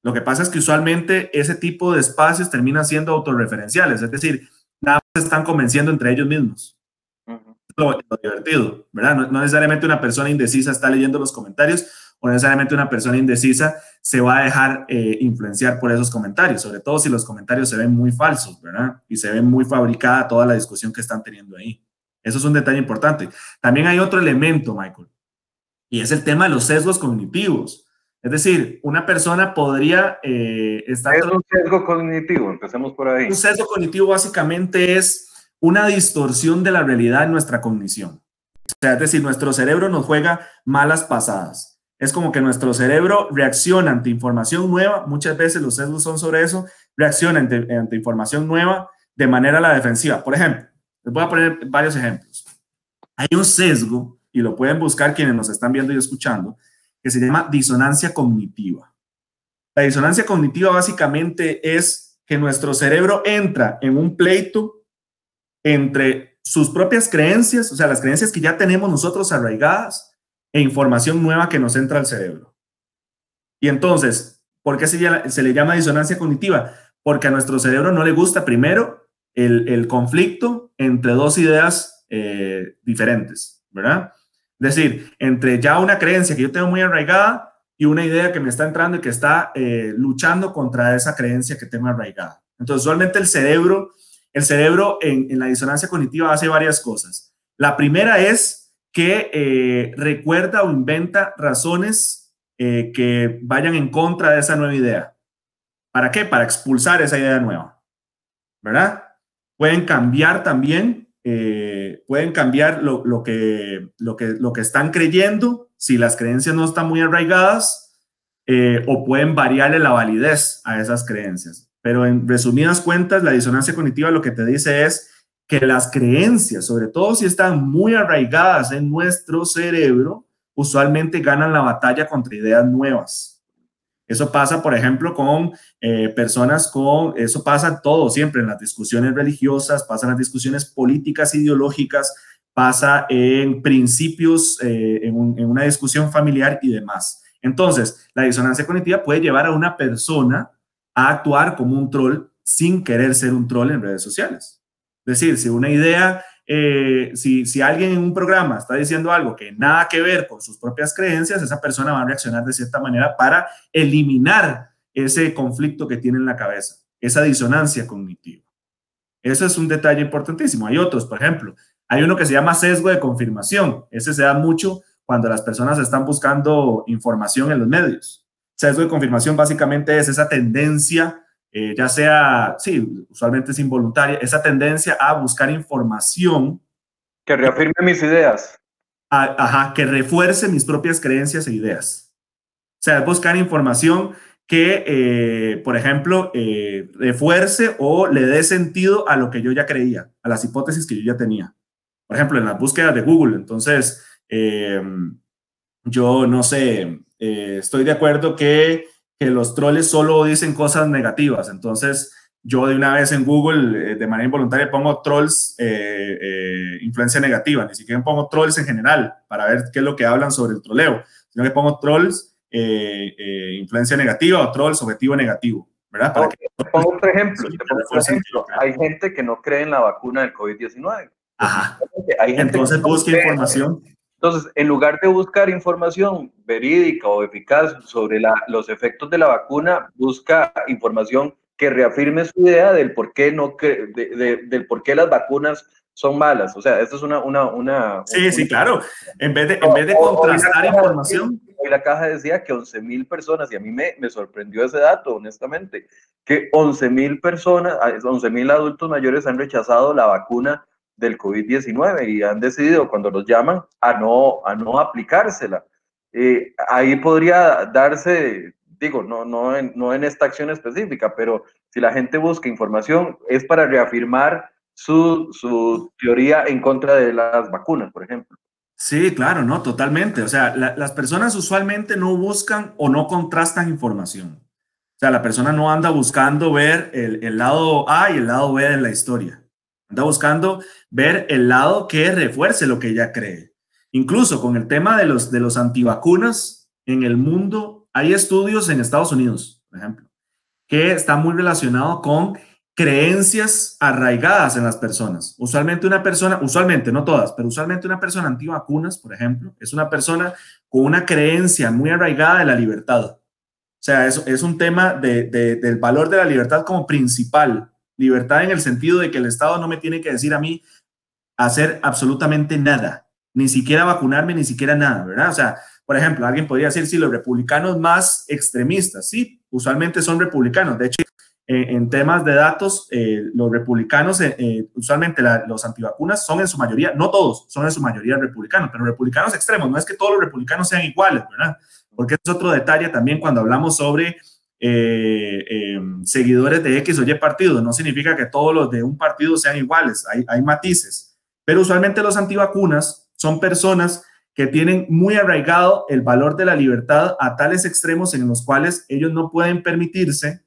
Lo que pasa es que usualmente ese tipo de espacios termina siendo autorreferenciales, es decir, nada más están convenciendo entre ellos mismos. lo, divertido, ¿verdad? No, necesariamente una persona indecisa está leyendo los comentarios o necesariamente una persona indecisa se va a dejar eh, influenciar por esos comentarios, sobre todo si los comentarios se ven muy falsos, ¿verdad? Y se ven muy fabricada toda la discusión que están teniendo ahí. Eso es un detalle importante. También hay otro elemento, Michael, y es el tema de los sesgos cognitivos. Es decir, una persona podría eh, estar... ¿Qué es un sesgo cognitivo? Empecemos por ahí. Un sesgo cognitivo básicamente es una distorsión de la realidad en nuestra cognición. O sea, es decir, nuestro cerebro nos juega malas pasadas. Es como que nuestro cerebro reacciona ante información nueva, muchas veces los sesgos son sobre eso, reacciona ante, ante información nueva de manera a la defensiva. Por ejemplo, les voy a poner varios ejemplos. Hay un sesgo, y lo pueden buscar quienes nos están viendo y escuchando, que se llama disonancia cognitiva. La disonancia cognitiva básicamente es que nuestro cerebro entra en un pleito entre sus propias creencias, o sea, las creencias que ya tenemos nosotros arraigadas, e información nueva que nos entra al cerebro. Y entonces, ¿por qué se, se le llama disonancia cognitiva? Porque a nuestro cerebro no le gusta primero el, conflicto entre dos ideas eh, diferentes, ¿verdad? Es decir, entre ya una creencia que yo tengo muy arraigada y una idea que me está entrando y que está eh, luchando contra esa creencia que tengo arraigada. Entonces, usualmente el cerebro, el cerebro en, la disonancia cognitiva hace varias cosas. La primera es que eh, recuerda o inventa razones que vayan en contra de esa nueva idea. ¿Para qué? Para expulsar esa idea nueva. ¿Verdad? Pueden cambiar también, eh, pueden cambiar lo, que, lo, que, lo que están creyendo, si las creencias no están muy arraigadas, eh, o pueden variarle la validez a esas creencias. Pero en resumidas cuentas, la disonancia cognitiva lo que te dice es que las creencias, sobre todo si están muy arraigadas en nuestro cerebro, usualmente ganan la batalla contra ideas nuevas. Eso pasa, por ejemplo, con eh, personas con, eso pasa todo siempre en las discusiones religiosas, pasa en las discusiones políticas, ideológicas, pasa en principios, eh, en, en, una discusión familiar y demás. Entonces, la disonancia cognitiva puede llevar a una persona a actuar como un troll sin querer ser un troll en redes sociales. Es decir, si una idea, eh, si, si alguien en un programa está diciendo algo que nada que ver con sus propias creencias, esa persona va a reaccionar de cierta manera para eliminar ese conflicto que tiene en la cabeza, esa disonancia cognitiva. Eso es un detalle importantísimo. Hay otros, por ejemplo, hay uno que se llama sesgo de confirmación. Ese se da mucho cuando las personas están buscando información en los medios. Sesgo de confirmación básicamente es esa tendencia, eh, ya sea, sí, usualmente es involuntaria, esa tendencia a buscar información. Que reafirme mis ideas. ajá, que refuerce mis propias creencias e ideas. O sea, buscar información que, eh, por ejemplo, eh, refuerce o le dé sentido a lo que yo ya creía, a las hipótesis que yo ya tenía. Por ejemplo, en las búsquedas de Google. Entonces, eh, yo no sé, estoy de acuerdo que, que, los troles solo dicen cosas negativas. Entonces, yo de una vez en Google, de manera involuntaria, pongo trolls, influencia negativa. Ni siquiera pongo trolls en general para ver qué es lo que hablan sobre el troleo, sino que pongo trolls eh, eh, influencia negativa o trolls objetivo negativo, ¿verdad? Para que... pongo otro ejemplo. ejemplo. Hay gente que no cree en la vacuna del COVID-19. Ajá. Hay gente Entonces busca información. Entonces, en lugar de buscar información verídica o eficaz sobre la, los efectos de la vacuna, busca información que reafirme su idea del por qué, no, de, de, del por qué las vacunas son malas. O sea, esto es una... una, una sí, sí, claro. En vez de, en vez de contrastar información... Y la caja decía que 11 mil personas, y a mí me, me sorprendió ese dato, honestamente, que 11 mil personas, 11 mil adultos mayores han rechazado la vacuna del COVID-19 y han decidido cuando los llaman a no, a no aplicársela. Eh, ahí podría darse, digo, no, no, en, no en esta acción específica, pero si la gente busca información es para reafirmar su, su teoría en contra de las vacunas, por ejemplo. Sí, claro, no, totalmente. O sea, las personas usualmente no buscan o no contrastan información. O sea, la persona no anda buscando ver el, el, lado A y el lado B de la historia. Anda buscando ver el lado que refuerce lo que ella cree. Incluso con el tema de los, de los antivacunas en el mundo, hay estudios en Estados Unidos, por ejemplo, que están muy relacionados con creencias arraigadas en las personas. Usualmente una persona, usualmente, no todas, pero usualmente una persona antivacunas, por ejemplo, es una persona con una creencia muy arraigada de la libertad. O sea, es, es un tema de, del valor de la libertad como principal. Libertad en el sentido de que el Estado no me tiene que decir a mí hacer absolutamente nada, ni siquiera vacunarme, ni siquiera nada, ¿verdad? O sea, por ejemplo, alguien podría decir, si los republicanos más extremistas, sí, usualmente son republicanos. De hecho, eh, en temas de datos, eh, los republicanos, eh, usualmente los antivacunas son en su mayoría, no todos, son en su mayoría republicanos, pero republicanos extremos, no es que todos los republicanos sean iguales, ¿verdad? Porque es otro detalle también cuando hablamos sobre seguidores de X o Y partido, no significa que todos los de un partido sean iguales, hay, hay matices, pero usualmente los antivacunas son personas que tienen muy arraigado el valor de la libertad a tales extremos en los cuales ellos no pueden permitirse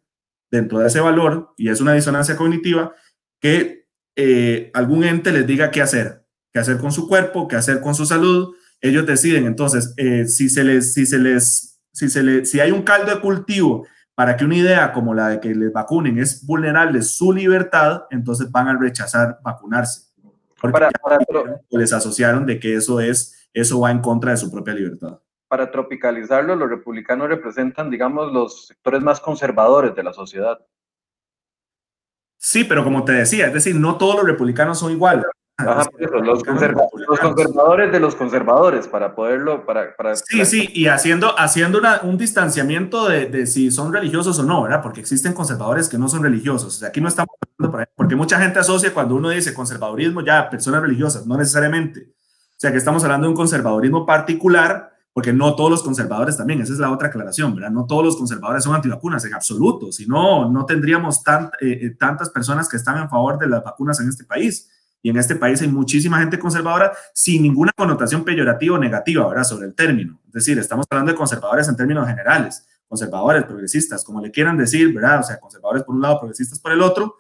dentro de ese valor, y es una disonancia cognitiva, que eh, algún ente les diga qué hacer, qué hacer con su cuerpo, qué hacer con su salud. Ellos deciden, entonces, eh, si, se les, si, se les, si, se les, si hay un caldo de cultivo para que una idea como la de que les vacunen es vulnerable su libertad, entonces van a rechazar vacunarse. Porque les asociaron de que eso, es, eso va en contra de su propia libertad para tropicalizarlo, los republicanos representan, digamos, los sectores más conservadores de la sociedad. Sí, pero como te decía, es decir, no todos los republicanos son iguales. Los, conservadores de los conservadores, para poderlo, para... para sí, sí, y haciendo, haciendo un distanciamiento de, de, si son religiosos o no, ¿verdad? Porque existen conservadores que no son religiosos. O sea, aquí no estamos hablando, porque mucha gente asocia cuando uno dice conservadurismo ya personas religiosas, no necesariamente. O sea, que estamos hablando de un conservadurismo particular porque no todos los conservadores también, esa es la otra aclaración, ¿verdad? No todos los conservadores son antivacunas en absoluto, si no, no tendríamos eh, eh, tantas personas que están en favor de las vacunas en este país. Y en este país hay muchísima gente conservadora sin ninguna connotación peyorativa o negativa, ¿verdad? Sobre el término. Es decir, estamos hablando de conservadores en términos generales, conservadores, progresistas, como le quieran decir, ¿verdad? O sea, conservadores por un lado, progresistas por el otro.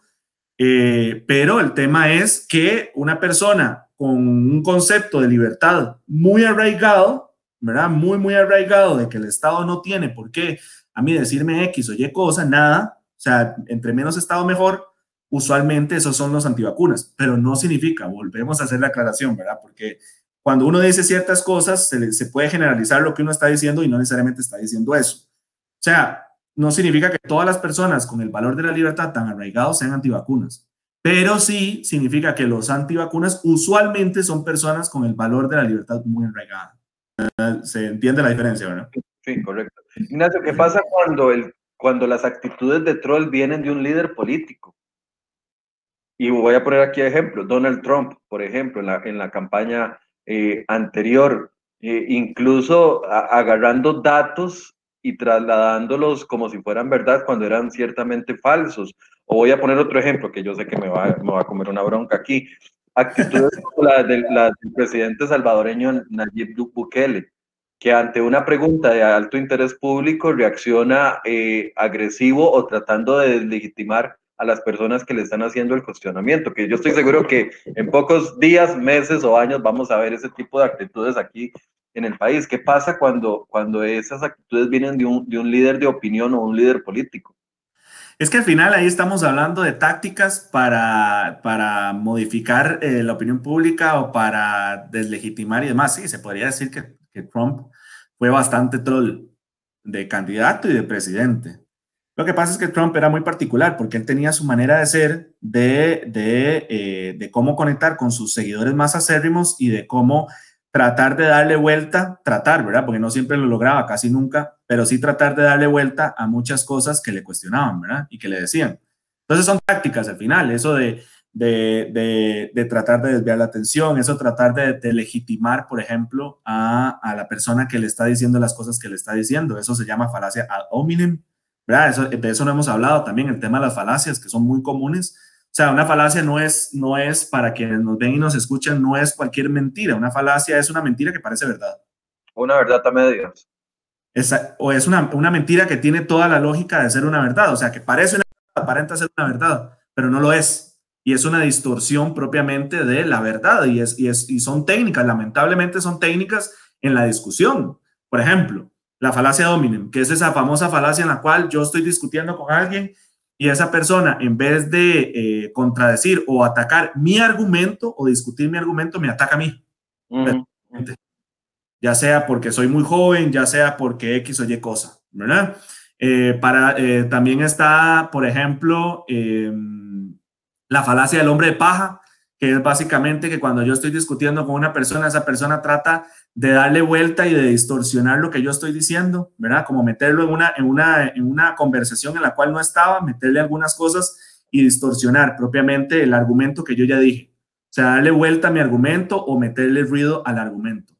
Eh, pero el tema es que una persona con un concepto de libertad muy arraigado, ¿verdad? Muy, muy arraigado de que el Estado no tiene por qué a mí decirme X o Y cosa, nada, O sea, entre menos Estado mejor, usualmente esos son los antivacunas, pero no significa, volvemos a hacer la aclaración, ¿verdad? Porque cuando uno dice ciertas cosas, se, se puede generalizar lo que uno está diciendo y no necesariamente está diciendo eso. O sea, no significa que todas las personas con el valor de la libertad tan arraigados sean antivacunas, pero sí significa que los antivacunas usualmente son personas con el valor de la libertad muy arraigada. Se entiende la diferencia, ¿verdad? Sí, correcto. Ignacio, ¿qué pasa cuando, el, cuando las actitudes de troll vienen de un líder político? Y voy a poner aquí ejemplo, Donald Trump, por ejemplo, en la, en la campaña eh, anterior, eh, incluso agarrando datos y trasladándolos como si fueran verdad cuando eran ciertamente falsos. O voy a poner otro ejemplo, que yo sé que me va, me va a comer una bronca aquí. Actitudes como la del, la del presidente salvadoreño Nayib Bukele, que ante una pregunta de alto interés público reacciona eh, agresivo o tratando de deslegitimar a las personas que le están haciendo el cuestionamiento, que yo estoy seguro que en pocos días, meses o años vamos a ver ese tipo de actitudes aquí en el país. ¿Qué pasa cuando, cuando esas actitudes vienen de un, de un líder de opinión o un líder político? Es que al final ahí estamos hablando de tácticas para, para modificar eh, la opinión pública o para deslegitimar y demás. Sí, se podría decir que, que Trump fue bastante troll de candidato y de presidente. Lo que pasa es que Trump era muy particular porque él tenía su manera de ser, de, de, eh, de cómo conectar con sus seguidores más acérrimos y de cómo tratar de darle vuelta, tratar, ¿verdad? Porque no siempre lo lograba, casi nunca, pero sí tratar de darle vuelta a muchas cosas que le cuestionaban, ¿verdad? Y que le decían. Entonces son tácticas al final, eso de, de, de, de tratar de desviar la atención, eso tratar de, legitimar, por ejemplo, a, a, la persona que le está diciendo las cosas que le está diciendo. Eso se llama falacia ad hominem, eso, de eso no hemos hablado también, el tema de las falacias, que son muy comunes. O sea, una falacia no es, no es, para quienes nos ven y nos escuchan, no es cualquier mentira. Una falacia es una mentira que parece verdad. Una verdad a medias. Esa, o es una, una mentira que tiene toda la lógica de ser una verdad. O sea, que parece una aparenta ser una verdad, pero no lo es. Y es una distorsión propiamente de la verdad. Y, es, y, es, y son técnicas, lamentablemente son técnicas en la discusión. Por ejemplo, la falacia dominem, que es esa famosa falacia en la cual yo estoy discutiendo con alguien y esa persona, en vez de eh, contradecir o atacar mi argumento o discutir mi argumento, me ataca a mí. Ya sea porque soy muy joven, ya sea porque X o Y cosa, ¿verdad? Eh, para, eh, también está, por ejemplo, em, la falacia del hombre de paja, que es básicamente que cuando yo estoy discutiendo con una persona, esa persona trata de darle vuelta y de distorsionar lo que yo estoy diciendo, ¿verdad? Como meterlo en una, en una, en una conversación en la cual no estaba, meterle algunas cosas y distorsionar propiamente el argumento que yo ya dije. O sea, darle vuelta a mi argumento o meterle ruido al argumento.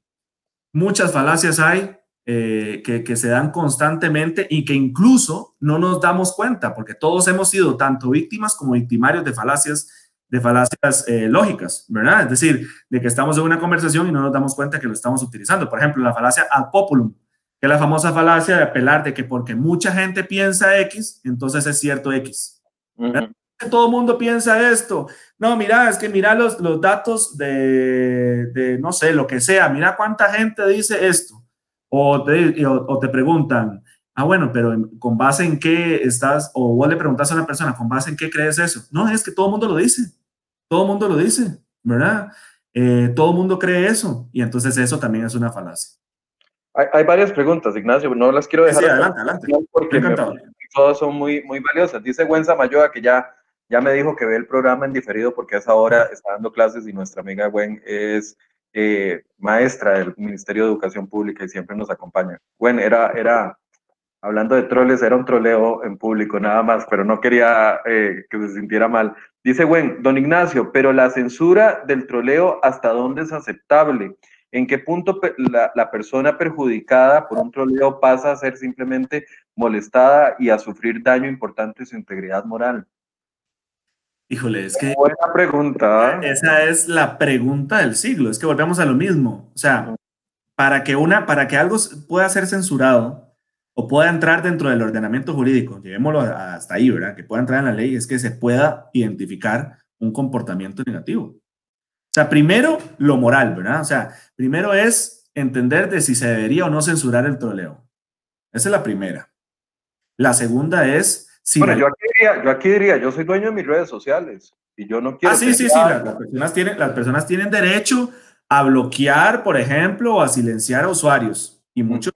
Muchas falacias hay eh, que, que se dan constantemente y que incluso no nos damos cuenta, porque todos hemos sido tanto víctimas como victimarios de falacias de falacias eh, lógicas, ¿verdad? Es decir, de que estamos en una conversación y no nos damos cuenta que lo estamos utilizando. Por ejemplo, la falacia ad populum, que es la famosa falacia de apelar de que porque mucha gente piensa X, entonces es cierto X. Todo el mundo piensa esto. No, mira, es que mira los, los datos de, de, no sé, lo que sea. Mira cuánta gente dice esto. O te, o, o te preguntan, Ah, bueno, pero con base en qué estás, o vos le preguntas a una persona, ¿con base en qué crees eso? No, es que todo el mundo lo dice, todo el mundo lo dice, ¿verdad? Eh, todo el mundo cree eso, y entonces eso también es una falacia. Hay, hay varias preguntas, Ignacio, no las quiero dejar. Sí, adelante, adelante. Porque todas son muy, muy valiosas. Dice Gwen Samayoa que ya, ya me dijo que ve el programa en diferido porque a esa hora está dando clases y nuestra amiga Gwen es eh, maestra del Ministerio de Educación Pública y siempre nos acompaña. Gwen, era, era hablando de troles, era un troleo en público nada más, pero no quería eh, que se sintiera mal. Dice, bueno, don Ignacio, pero la censura del troleo, ¿hasta dónde es aceptable? ¿En qué punto la, la, persona perjudicada por un troleo pasa a ser simplemente molestada y a sufrir daño importante en su integridad moral? Híjole, es que... Buena pregunta. Esa es la pregunta del siglo, es que volvemos a lo mismo. O sea, para que, una, para que algo pueda ser censurado, o pueda entrar dentro del ordenamiento jurídico, llevémoslo hasta ahí, ¿verdad? Que pueda entrar en la ley, es que se pueda identificar un comportamiento negativo. O sea, primero lo moral, ¿verdad? O sea, primero es entender de si se debería o no censurar el troleo. Esa es la primera. La segunda es si... Bueno, yo aquí diría, yo aquí diría, yo soy dueño de mis redes sociales y yo no quiero... Ah, sí, sí, sí, las, personas tienen, las personas tienen derecho a bloquear, por ejemplo, o a silenciar a usuarios y muchos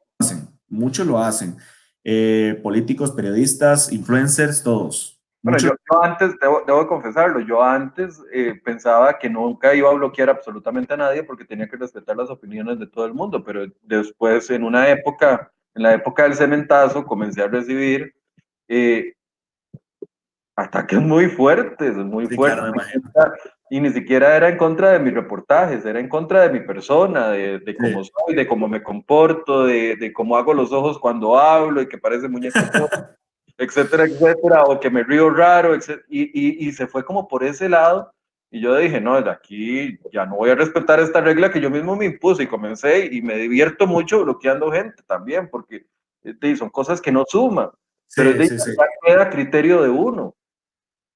muchos lo hacen. Eh, políticos, periodistas, influencers, todos. Bueno, yo, antes, debo, debo, confesarlo, yo antes eh, pensaba que nunca iba a bloquear absolutamente a nadie porque tenía que respetar las opiniones de todo el mundo, pero después en una época, en la época del cementazo, comencé a recibir eh, ataques muy fuertes, muy fuertes. y ni siquiera era en contra de mis reportajes, era en contra de mi persona, de, de cómo soy, de cómo me comporto, de, de, cómo hago los ojos cuando hablo y que parece muñeco, etcétera, etcétera, o que me río raro, y, y, y, se fue como por ese lado. Y yo dije, no, de aquí ya no voy a respetar esta regla que yo mismo me impuse y comencé y me divierto mucho bloqueando gente también, porque son cosas que no suman. pero sí, sí, queda criterio de uno.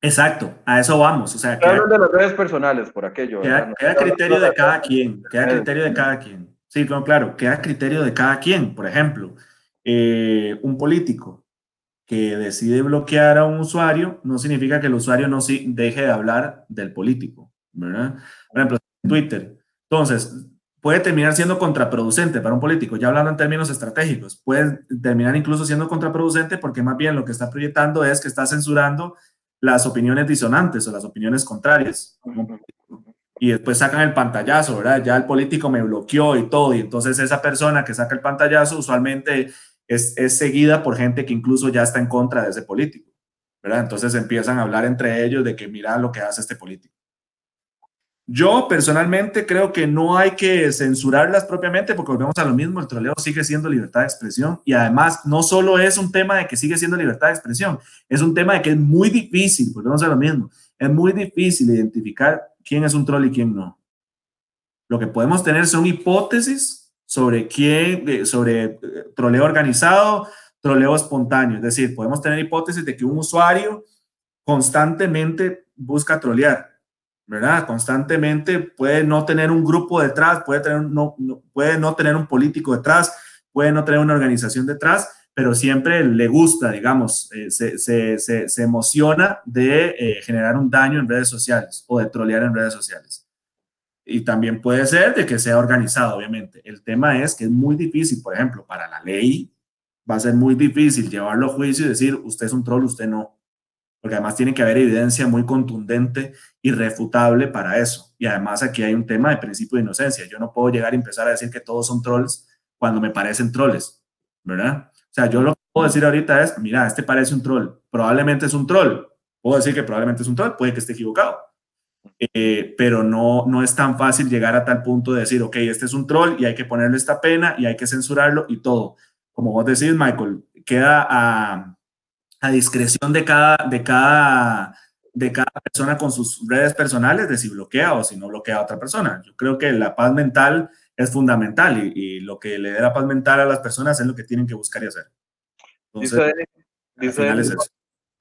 Exacto, a eso vamos. O sea, queda, de las redes personales por aquello. Queda, queda criterio de cada quien, queda criterio de cada quien. Sí, claro, claro, queda criterio de cada quien. Por ejemplo, eh, un político que decide bloquear a un usuario no significa que el usuario no deje de hablar del político, ¿verdad? Por ejemplo, Twitter. Entonces, puede terminar siendo contraproducente para un político, ya hablando en términos estratégicos, puede terminar incluso siendo contraproducente porque más bien lo que está proyectando es que está censurando las opiniones disonantes o las opiniones contrarias. Y después sacan el pantallazo, ¿verdad? Ya el político me bloqueó y todo, y entonces esa persona que saca el pantallazo usualmente es, es seguida por gente que incluso ya está en contra de ese político, ¿verdad? Entonces empiezan a hablar entre ellos de que mira lo que hace este político. Yo personalmente creo que no hay que censurarlas propiamente porque volvemos a lo mismo, el troleo sigue siendo libertad de expresión y además no solo es un tema de que sigue siendo libertad de expresión, es un tema de que es muy difícil, volvemos a lo mismo, es muy difícil identificar quién es un troll y quién no. Lo que podemos tener son hipótesis sobre quién, sobre eh, troleo organizado, troleo espontáneo, es decir, podemos tener hipótesis de que un usuario constantemente busca trolear ¿verdad? Constantemente puede no tener un grupo detrás, puede, tener, no, puede no tener un político detrás, puede no tener una organización detrás, pero siempre le gusta, digamos, eh, se, se, se, emociona de eh, generar un daño en redes sociales o de trolear en redes sociales. Y también puede ser de que sea organizado, obviamente. El tema es que es muy difícil, por ejemplo, para la ley, va a ser muy difícil llevarlo a juicio y decir, usted es un troll, usted no porque además tiene que haber evidencia muy contundente y refutable para eso. Y además aquí hay un tema de principio de inocencia. Yo no puedo llegar a empezar a decir que todos son trolls cuando me parecen trolls, ¿verdad? O sea, yo lo que puedo decir ahorita es, mira, este parece un troll, probablemente es un troll. Puedo decir que probablemente es un troll, puede que esté equivocado. Eh, pero no, no es tan fácil llegar a tal punto de decir, ok, este es un troll y hay que ponerle esta pena y hay que censurarlo y todo. Como vos decís, Michael, queda a, a discreción de cada, de cada, de cada persona con sus redes personales de si bloquea o si no bloquea a otra persona. Yo creo que la paz mental es fundamental y, lo que le dé la paz mental a las personas es lo que tienen que buscar y hacer. dice, dice al, final es eso.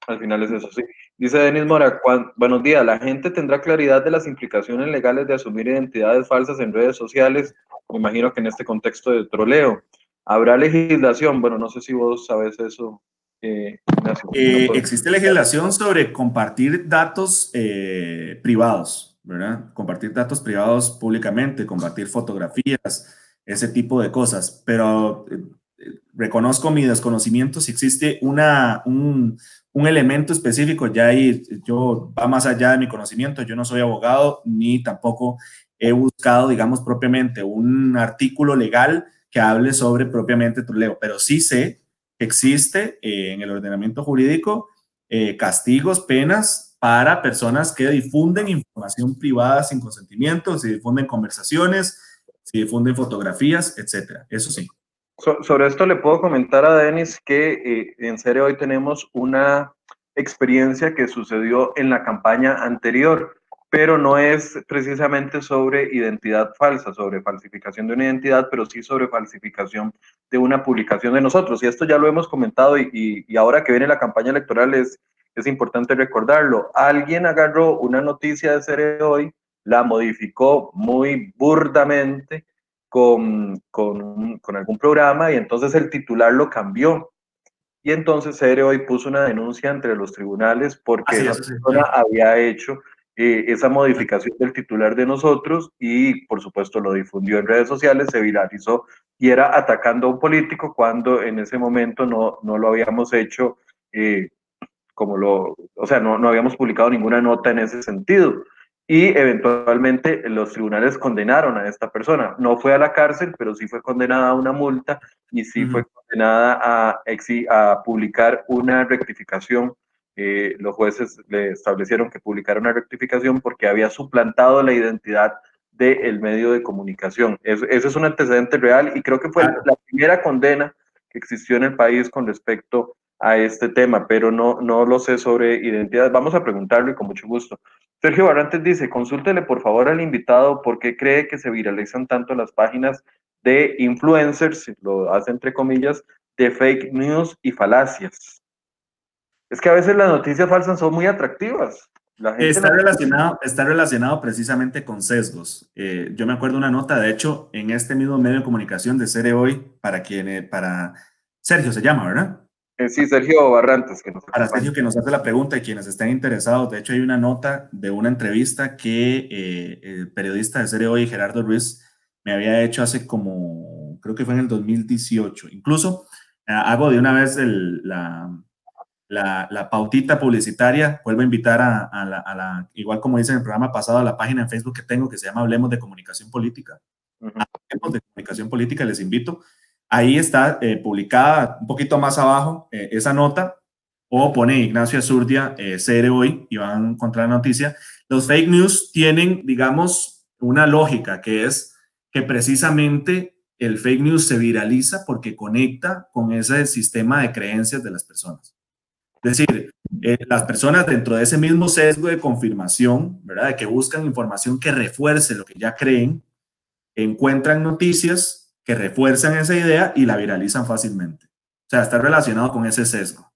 al final es eso, sí. Dice Denis Mora, buenos días, la gente tendrá claridad de las implicaciones legales de asumir identidades falsas en redes sociales, me imagino que en este contexto de troleo. ¿Habrá legislación? Bueno, no sé si vos sabes eso. Eh, eh, existe legislación sobre compartir datos eh, privados, ¿verdad? Compartir datos privados públicamente, compartir fotografías, ese tipo de cosas, pero reconozco mi desconocimiento si existe una, un, un, elemento específico, ya ahí yo va más allá de mi conocimiento, yo no soy abogado ni tampoco he buscado, digamos, propiamente un artículo legal que hable sobre propiamente troleo, pero sí sé existe eh, en el ordenamiento jurídico eh, castigos, penas para personas que difunden información privada sin consentimiento, si difunden conversaciones, si difunden fotografías, etcétera. Eso sí. sobre esto le puedo comentar a Denis que eh, en serio hoy tenemos una experiencia que sucedió en la campaña anterior pero no es precisamente sobre identidad falsa, sobre falsificación de una identidad, pero sí sobre falsificación de una publicación de nosotros. Y esto ya lo hemos comentado y, y, ahora que viene la campaña electoral es, es importante recordarlo. Alguien agarró una noticia de Cere Hoy, la modificó muy burdamente con, con, con algún programa y entonces el titular lo cambió y entonces CR hoy puso una denuncia entre los tribunales porque la persona había hecho eh, esa modificación del titular de nosotros y por supuesto lo difundió en redes sociales, se viralizó y era atacando a un político cuando en ese momento no, no lo habíamos hecho eh, como lo, o sea, no, no habíamos publicado ninguna nota en ese sentido y eventualmente los tribunales condenaron a esta persona. No fue a la cárcel, pero sí fue condenada a una multa y sí fue condenada a, a publicar una rectificación eh, los jueces le establecieron que publicara una rectificación porque había suplantado la identidad del medio de comunicación. ese es un antecedente real y creo que fue la primera condena que existió en el país con respecto a este tema, pero no, no lo sé sobre identidad. Vamos a preguntarle con mucho gusto. Sergio Barrantes dice, consúltele por favor al invitado por qué cree que se viralizan tanto las páginas de influencers, lo hace entre comillas, de fake news y falacias. Es que a veces las noticias falsas son muy atractivas. está, relacionado, está relacionado precisamente con sesgos. Eh, yo me acuerdo una nota, de hecho, en este mismo medio de comunicación de Cere Hoy, para quien, para Sergio se llama, ¿verdad? Eh, sí, Sergio Barrantes. Que nos para Sergio que nos hace la pregunta y quienes estén interesados, de hecho hay una nota de una entrevista que eh, el periodista de Cere Hoy, Gerardo Ruiz, me había hecho hace como, creo que fue en el 2018. Incluso hago de una vez el, la, la, pautita publicitaria, vuelvo a invitar a, la, igual como dice en el programa pasado, a la página en Facebook que tengo que se llama Hablemos de Comunicación Política. Hablemos de Comunicación Política, les invito. Ahí está eh, publicada un poquito más abajo eh, esa nota, o pone Ignacio Azurdia, eh, CR hoy, y van a encontrar la noticia. Los fake news tienen, digamos, una lógica que es que precisamente el fake news se viraliza porque conecta con ese sistema de creencias de las personas. Es decir, eh, las personas dentro de ese mismo sesgo de confirmación, ¿verdad? De que buscan información que refuerce lo que ya creen, encuentran noticias que refuerzan esa idea y la viralizan fácilmente. O sea, está relacionado con ese sesgo.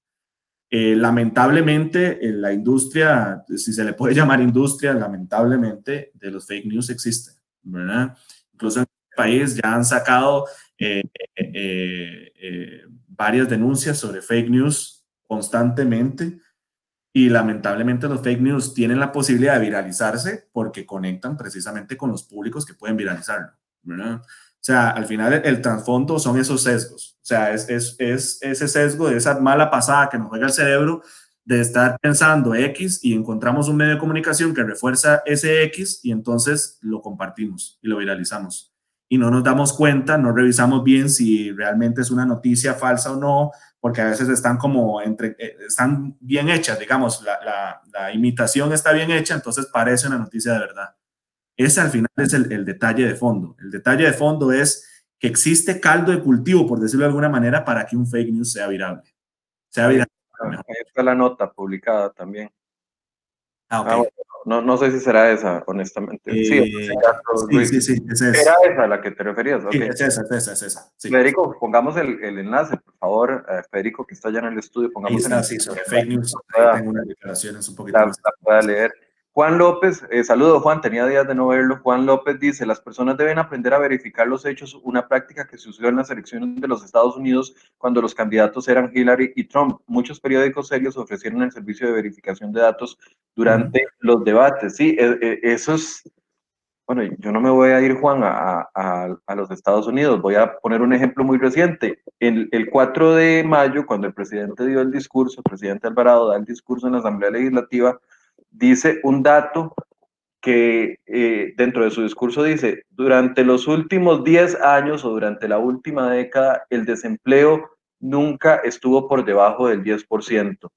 Eh, lamentablemente, en la industria, si se le puede llamar industria, lamentablemente, de los fake news existe, ¿verdad? Incluso en este país ya han sacado eh, varias denuncias sobre fake news constantemente y lamentablemente los fake news tienen la posibilidad de viralizarse porque conectan precisamente con los públicos que pueden viralizarlo. O sea, al final el, trasfondo son esos sesgos. O sea, es, es, es, ese sesgo de esa mala pasada que nos juega el cerebro de estar pensando X y encontramos un medio de comunicación que refuerza ese X y entonces lo compartimos y lo viralizamos. Y no nos damos cuenta, no revisamos bien si realmente es una noticia falsa o no, porque a veces están como entre, eh, están bien hechas, digamos, la, la, imitación está bien hecha, entonces parece una noticia de verdad. Ese al final es el, el, detalle de fondo. El detalle de fondo es que existe caldo de cultivo, por decirlo de alguna manera, para que un fake news sea virable. Sea virable. Ahí está la nota publicada también. Ah, ah no, no sé si será esa, honestamente. sí, eh, sí, sí, es esa. Era esa la que te referías. Sí, es esa, es esa, es esa. Federico, pongamos el, el, enlace, por favor. Eh, Federico, que está allá en el estudio, pongamos el enlace. Sí, sobre fake news. Tengo unas declaraciones un poquito la, más. La pueda leer. Juan López, eh, saludo Juan, tenía días de no verlo. Juan López dice, las personas deben aprender a verificar los hechos, una práctica que se usó en las elecciones de los Estados Unidos cuando los candidatos eran Hillary y Trump. Muchos periódicos serios ofrecieron el servicio de verificación de datos durante los debates. Sí, e, e, eso es, bueno, yo no me voy a ir, Juan, a, a, los Estados Unidos. Voy a poner un ejemplo muy reciente. El, el 4 de mayo, cuando el presidente dio el discurso, el presidente Alvarado da el discurso en la Asamblea Legislativa, dice un dato que eh, dentro de su discurso dice, durante los últimos 10 años o durante la última década, el desempleo nunca estuvo por debajo del 10%.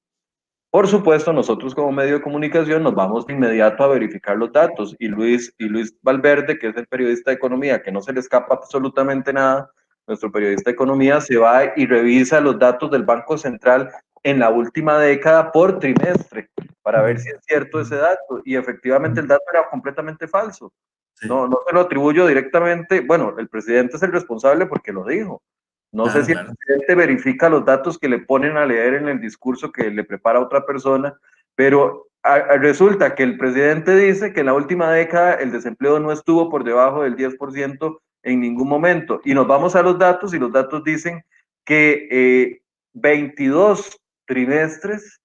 Por supuesto, nosotros como medio de comunicación nos vamos de inmediato a verificar los datos y Luis, y Luis Valverde, que es el periodista de economía, que no se le escapa absolutamente nada, nuestro periodista de economía se va y revisa los datos del Banco Central en la última década por trimestre para ver si es cierto ese dato. Y efectivamente el dato era completamente falso. No, no se lo atribuyo directamente. Bueno, el presidente es el responsable porque lo dijo. No sé si el presidente verifica los datos que le ponen a leer en el discurso que le prepara otra persona, pero resulta que el presidente dice que en la última década el desempleo no estuvo por debajo del 10% en ningún momento. Y nos vamos a los datos y los datos dicen que eh, 22 trimestres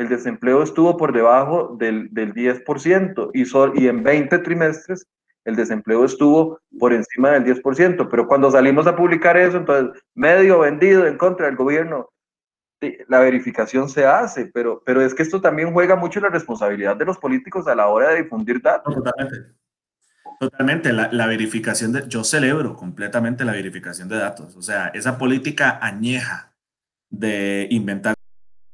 el desempleo estuvo por debajo del, del 10% y, sol, y en 20 trimestres el desempleo estuvo por encima del 10%, pero cuando salimos a publicar eso, entonces medio vendido en contra del gobierno, la verificación se hace, pero, pero es que esto también juega mucho la responsabilidad de los políticos a la hora de difundir datos. Totalmente. Totalmente, la, la, verificación de, yo celebro completamente la verificación de datos, o sea, esa política añeja de inventar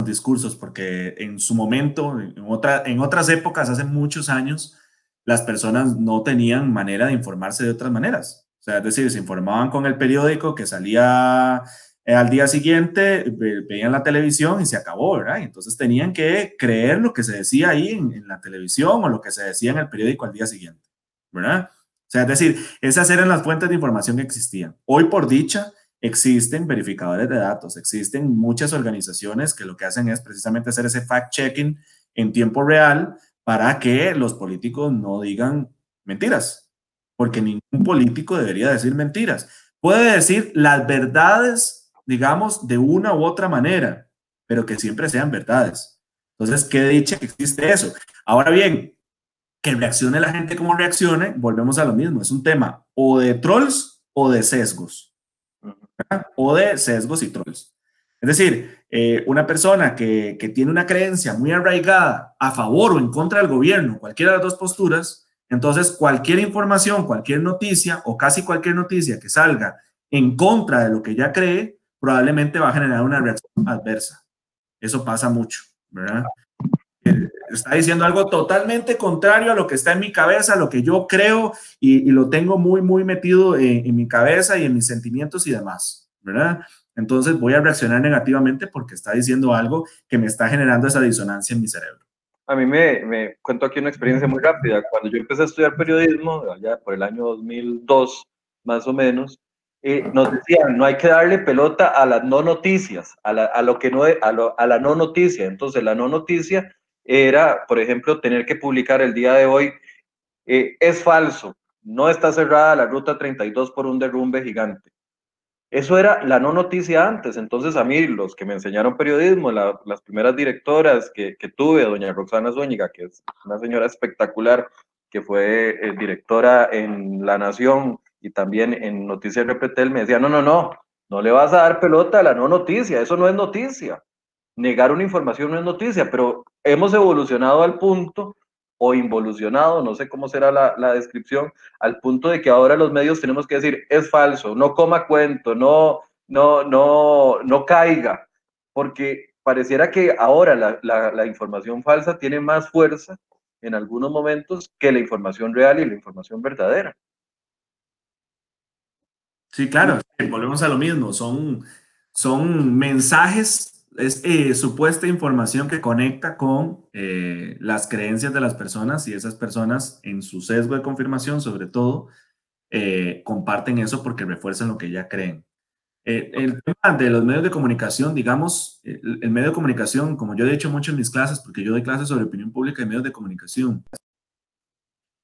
discursos, porque en su momento, en, otra, en otras épocas, hace muchos años, las personas no tenían manera de informarse de otras maneras. O sea, es decir, se informaban con el periódico que salía eh, al día siguiente, veían la televisión y se acabó, ¿verdad? entonces tenían que creer lo que se decía ahí en, en, la televisión o lo que se decía en el periódico al día siguiente, ¿verdad? O sea, es decir, esas eran las fuentes de información que existían. Hoy, por dicha, existen verificadores de datos, existen muchas organizaciones que lo que hacen es precisamente hacer ese fact-checking en tiempo real para que los políticos no digan mentiras, porque ningún político debería decir mentiras. Puede decir las verdades, digamos, de una u otra manera, pero que siempre sean verdades. Entonces, qué dicha que existe eso. Ahora bien, que reaccione la gente como reaccione, volvemos a lo mismo. Es un tema o de trolls o de sesgos. O de sesgos y trolls. Es decir, eh, una persona que, que, tiene una creencia muy arraigada a favor o en contra del gobierno, cualquiera de las dos posturas, entonces cualquier información, cualquier noticia o casi cualquier noticia que salga en contra de lo que ya cree, probablemente va a generar una reacción adversa. Eso pasa mucho, ¿verdad? Eh, está diciendo algo totalmente contrario a lo que está en mi cabeza, a lo que yo creo y, y lo tengo muy, muy metido en, en mi cabeza y en mis sentimientos y demás, ¿verdad? entonces voy a reaccionar negativamente porque está diciendo algo que me está generando esa disonancia en mi cerebro. A mí me, me cuento aquí una experiencia muy rápida. Cuando yo empecé a estudiar periodismo, allá por el año 2002 más o menos, eh, nos decían, no hay que darle pelota a las no noticias, a, la, a lo que no, a, lo, a la no noticia. Entonces, la no noticia era, por ejemplo, tener que publicar el día de hoy, eh, es falso, no está cerrada la ruta 32 por un derrumbe gigante. Eso era la no noticia antes. Entonces, a mí, los que me enseñaron periodismo, la, las primeras directoras que, que, tuve, doña Roxana Zúñiga, que es una señora espectacular, que fue eh, directora en La Nación y también en Noticias Repetel, me decía, no, no, no, no le vas a dar pelota a la no noticia, eso no es noticia. Negar una información no es noticia, pero hemos evolucionado al punto o involucionado, no sé cómo será la, la, descripción, al punto de que ahora los medios tenemos que decir, es falso, no coma cuento, no, no, no, no caiga, porque pareciera que ahora la, la, información falsa tiene más fuerza en algunos momentos que la información real y la información verdadera. Sí, claro, volvemos a lo mismo, son, son mensajes es eh, supuesta información que conecta con eh, las creencias de las personas y esas personas en su sesgo de confirmación, sobre todo, eh, comparten eso porque refuerzan lo que ya creen. El tema de los medios de comunicación, digamos, el, el, medio de comunicación, como yo he dicho mucho en mis clases, porque yo doy clases sobre opinión pública y medios de comunicación,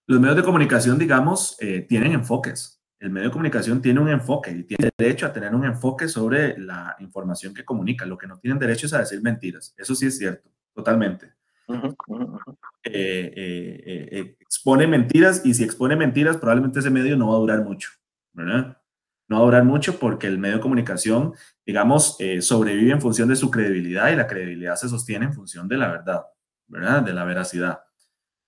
los medios de comunicación, digamos, tienen enfoques el medio de comunicación tiene un enfoque y tiene derecho a tener un enfoque sobre la información que comunica. Lo que no tienen derecho es a decir mentiras. Eso sí es cierto, totalmente. Uh -huh, uh -huh. Eh, eh, eh, expone mentiras y si expone mentiras, probablemente ese medio no va a durar mucho, ¿verdad? No va a durar mucho porque el medio de comunicación, digamos, sobrevive en función de su credibilidad y la credibilidad se sostiene en función de la verdad, ¿verdad? De la veracidad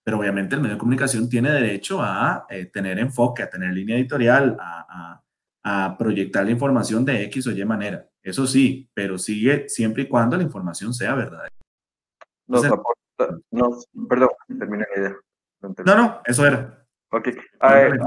pero obviamente el medio de comunicación tiene derecho a eh, tener enfoque, a tener línea editorial, a, a, a, proyectar la información de X o Y manera. Eso sí, pero sigue siempre y cuando la información sea verdadera. Nos aporta, nos, perdón, terminé la idea. No, no, eso era. Ok. Ver,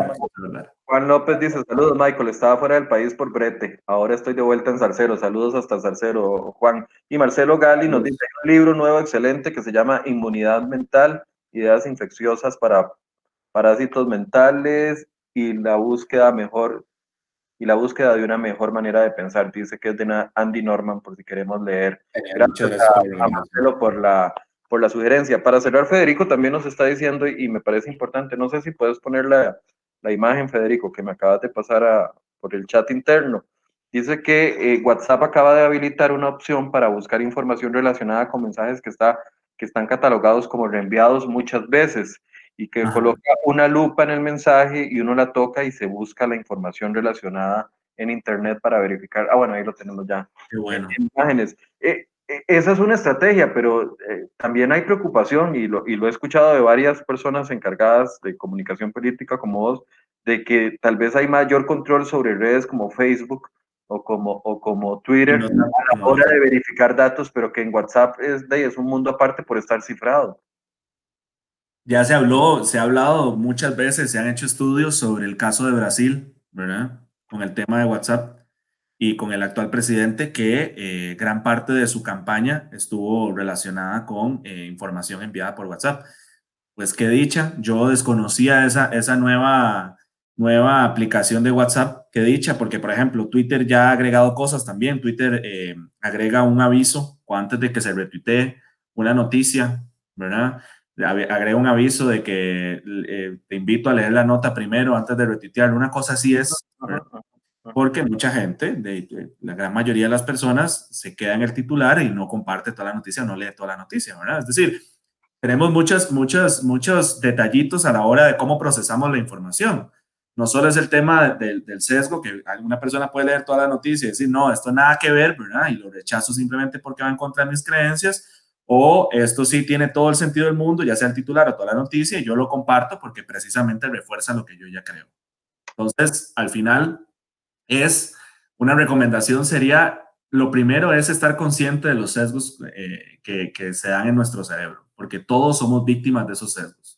Juan López dice, saludos Michael, estaba fuera del país por brete, ahora estoy de vuelta en Zarcero, saludos hasta Zarcero, Juan. Y Marcelo Gali nos dice, hay un libro nuevo excelente que se llama Inmunidad Mental, ideas infecciosas para parásitos mentales y la búsqueda mejor y la búsqueda de una mejor manera de pensar. Dice que es de Andy Norman, por si queremos leer. Gracias, gracias a, a, Marcelo por la, por la sugerencia. Para cerrar, Federico también nos está diciendo, y me parece importante, no sé si puedes poner la, la imagen, Federico, que me acabas de pasar a, por el chat interno. Dice que eh, WhatsApp acaba de habilitar una opción para buscar información relacionada con mensajes que, está, que están catalogados como reenviados muchas veces y que coloca una lupa en el mensaje y uno la toca y se busca la información relacionada en Internet para verificar. Ah, bueno, ahí lo tenemos ya. Qué bueno. imágenes. Eh, eh, esa es una estrategia, pero también hay preocupación y lo, y lo he escuchado de varias personas encargadas de comunicación política como vos, de que tal vez hay mayor control sobre redes como Facebook o como, o como Twitter a la hora de verificar datos, pero que en WhatsApp es, de, es un mundo aparte por estar cifrado. Ya se habló, se ha hablado muchas veces, se han hecho estudios sobre el caso de Brasil, ¿verdad? Con el tema de WhatsApp y con el actual presidente que eh, gran parte de su campaña estuvo relacionada con eh, información enviada por WhatsApp. Pues qué dicha, yo desconocía esa, esa nueva nueva aplicación de WhatsApp que dicha, porque por ejemplo Twitter ya ha agregado cosas también. Twitter eh, agrega un aviso antes de que se retuitee una noticia, ¿verdad? Agrega un aviso de que eh, te invito a leer la nota primero antes de retuitear. Una cosa así es, porque mucha gente, de, la gran mayoría de las personas, se queda en el titular y no comparte toda la noticia, no lee toda la noticia, ¿verdad? Es decir, tenemos muchas, muchas, muchos detallitos a la hora de cómo procesamos la información. No solo es el tema del, sesgo, que alguna persona puede leer toda la noticia y decir, no, esto nada que ver, ¿verdad? Y lo rechazo simplemente porque va en contra de mis creencias, o esto sí tiene todo el sentido del mundo, ya sea el titular o toda la noticia, y yo lo comparto porque precisamente refuerza lo que yo ya creo. Entonces, al final, es una recomendación sería, lo primero es estar consciente de los sesgos eh, que, que se dan en nuestro cerebro, porque todos somos víctimas de esos sesgos.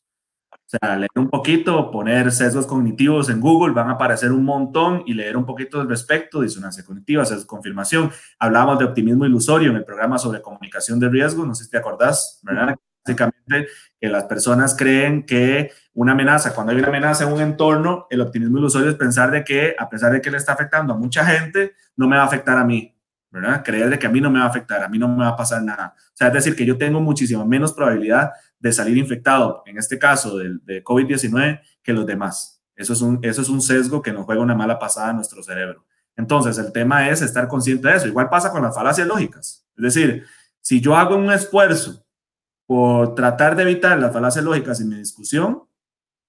O sea, leer un poquito, poner sesgos cognitivos en Google, van a aparecer un montón y leer un poquito al respecto, disonancia cognitiva, sesgo confirmación. Hablábamos de optimismo ilusorio en el programa sobre comunicación de riesgo, no sé si te acordás, ¿verdad? Básicamente, que las personas creen que una amenaza, cuando hay una amenaza en un entorno, el optimismo ilusorio es pensar de que, a pesar de que le está afectando a mucha gente, no me va a afectar a mí, ¿verdad? Creer de que a mí no me va a afectar, a mí no me va a pasar nada. O sea, es decir, que yo tengo muchísima menos probabilidad de salir infectado, en este caso del de COVID-19, que los demás. Eso es, un, eso es un sesgo que nos juega una mala pasada a nuestro cerebro. Entonces, el tema es estar consciente de eso. Igual pasa con las falacias lógicas. Es decir, si yo hago un esfuerzo por tratar de evitar las falacias lógicas en mi discusión,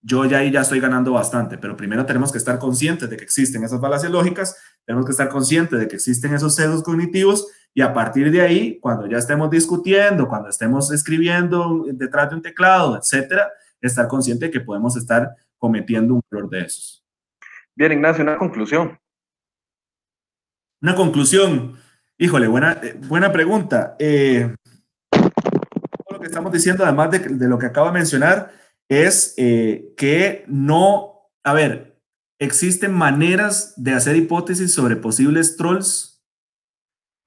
yo ya ahí ya estoy ganando bastante, pero primero tenemos que estar conscientes de que existen esas falacias lógicas, tenemos que estar conscientes de que existen esos sesgos cognitivos y a partir de ahí, cuando ya estemos discutiendo, cuando estemos escribiendo detrás de un teclado, etcétera, estar consciente de que podemos estar cometiendo un error de esos. Bien, Ignacio, una conclusión. Una conclusión. Híjole, buena, eh, buena pregunta. Eh, lo que estamos diciendo, además de, lo que acabo de mencionar, es eh, que no, a ver, existen maneras de hacer hipótesis sobre posibles trolls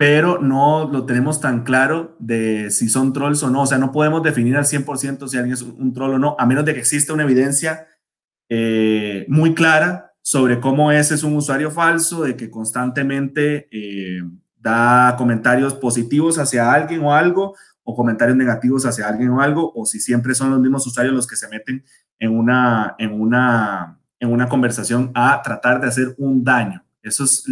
pero no lo tenemos tan claro de si son trolls o no. O sea, no podemos definir al 100% si alguien es un troll o no, a menos de que exista una evidencia eh, muy clara sobre cómo ese es un usuario falso, de que constantemente eh, da comentarios positivos hacia alguien o algo, o comentarios negativos hacia alguien o algo, o si siempre son los mismos usuarios los que se meten en una, en una, en una conversación a tratar de hacer un daño. Eso es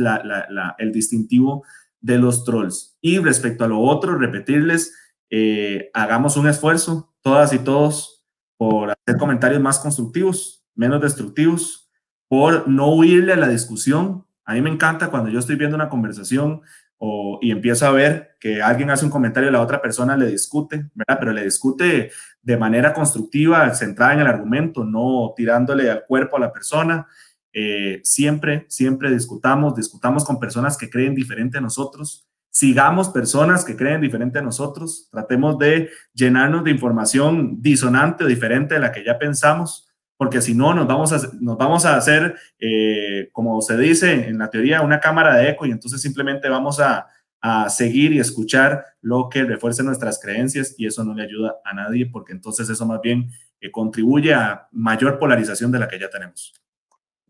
el distintivo de los trolls. Y respecto a lo otro, repetirles, eh, hagamos un esfuerzo, todas y todos, por hacer comentarios más constructivos, menos destructivos, por no huirle a la discusión. A mí me encanta cuando yo estoy viendo una conversación o, y empiezo a ver que alguien hace un comentario y la otra persona le discute. Pero le discute de manera constructiva, centrada en el argumento, no tirándole al cuerpo a la persona. Eh, siempre, siempre discutamos, discutamos con personas que creen diferente a nosotros, sigamos personas que creen diferente a nosotros, tratemos de llenarnos de información disonante o diferente de la que ya pensamos, porque si no nos vamos a, nos vamos a hacer, eh, como se dice en la teoría, una cámara de eco y entonces simplemente vamos a, a seguir y escuchar lo que refuerce nuestras creencias y eso no le ayuda a nadie porque entonces eso más bien eh, contribuye a mayor polarización de la que ya tenemos.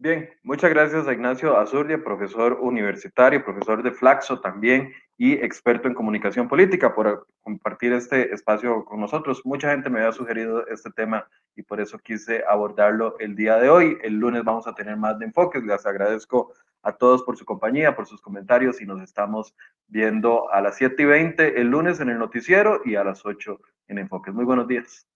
Bien, muchas gracias a Ignacio Azurdia, profesor universitario, profesor de Flaxo también y experto en comunicación política por compartir este espacio con nosotros. Mucha gente me había sugerido este tema y por eso quise abordarlo el día de hoy. El lunes vamos a tener más de enfoques. Les agradezco a todos por su compañía, por sus comentarios y nos estamos viendo a las 7 y 20 el lunes en el noticiero y a las 8 en Enfoques. Muy buenos días.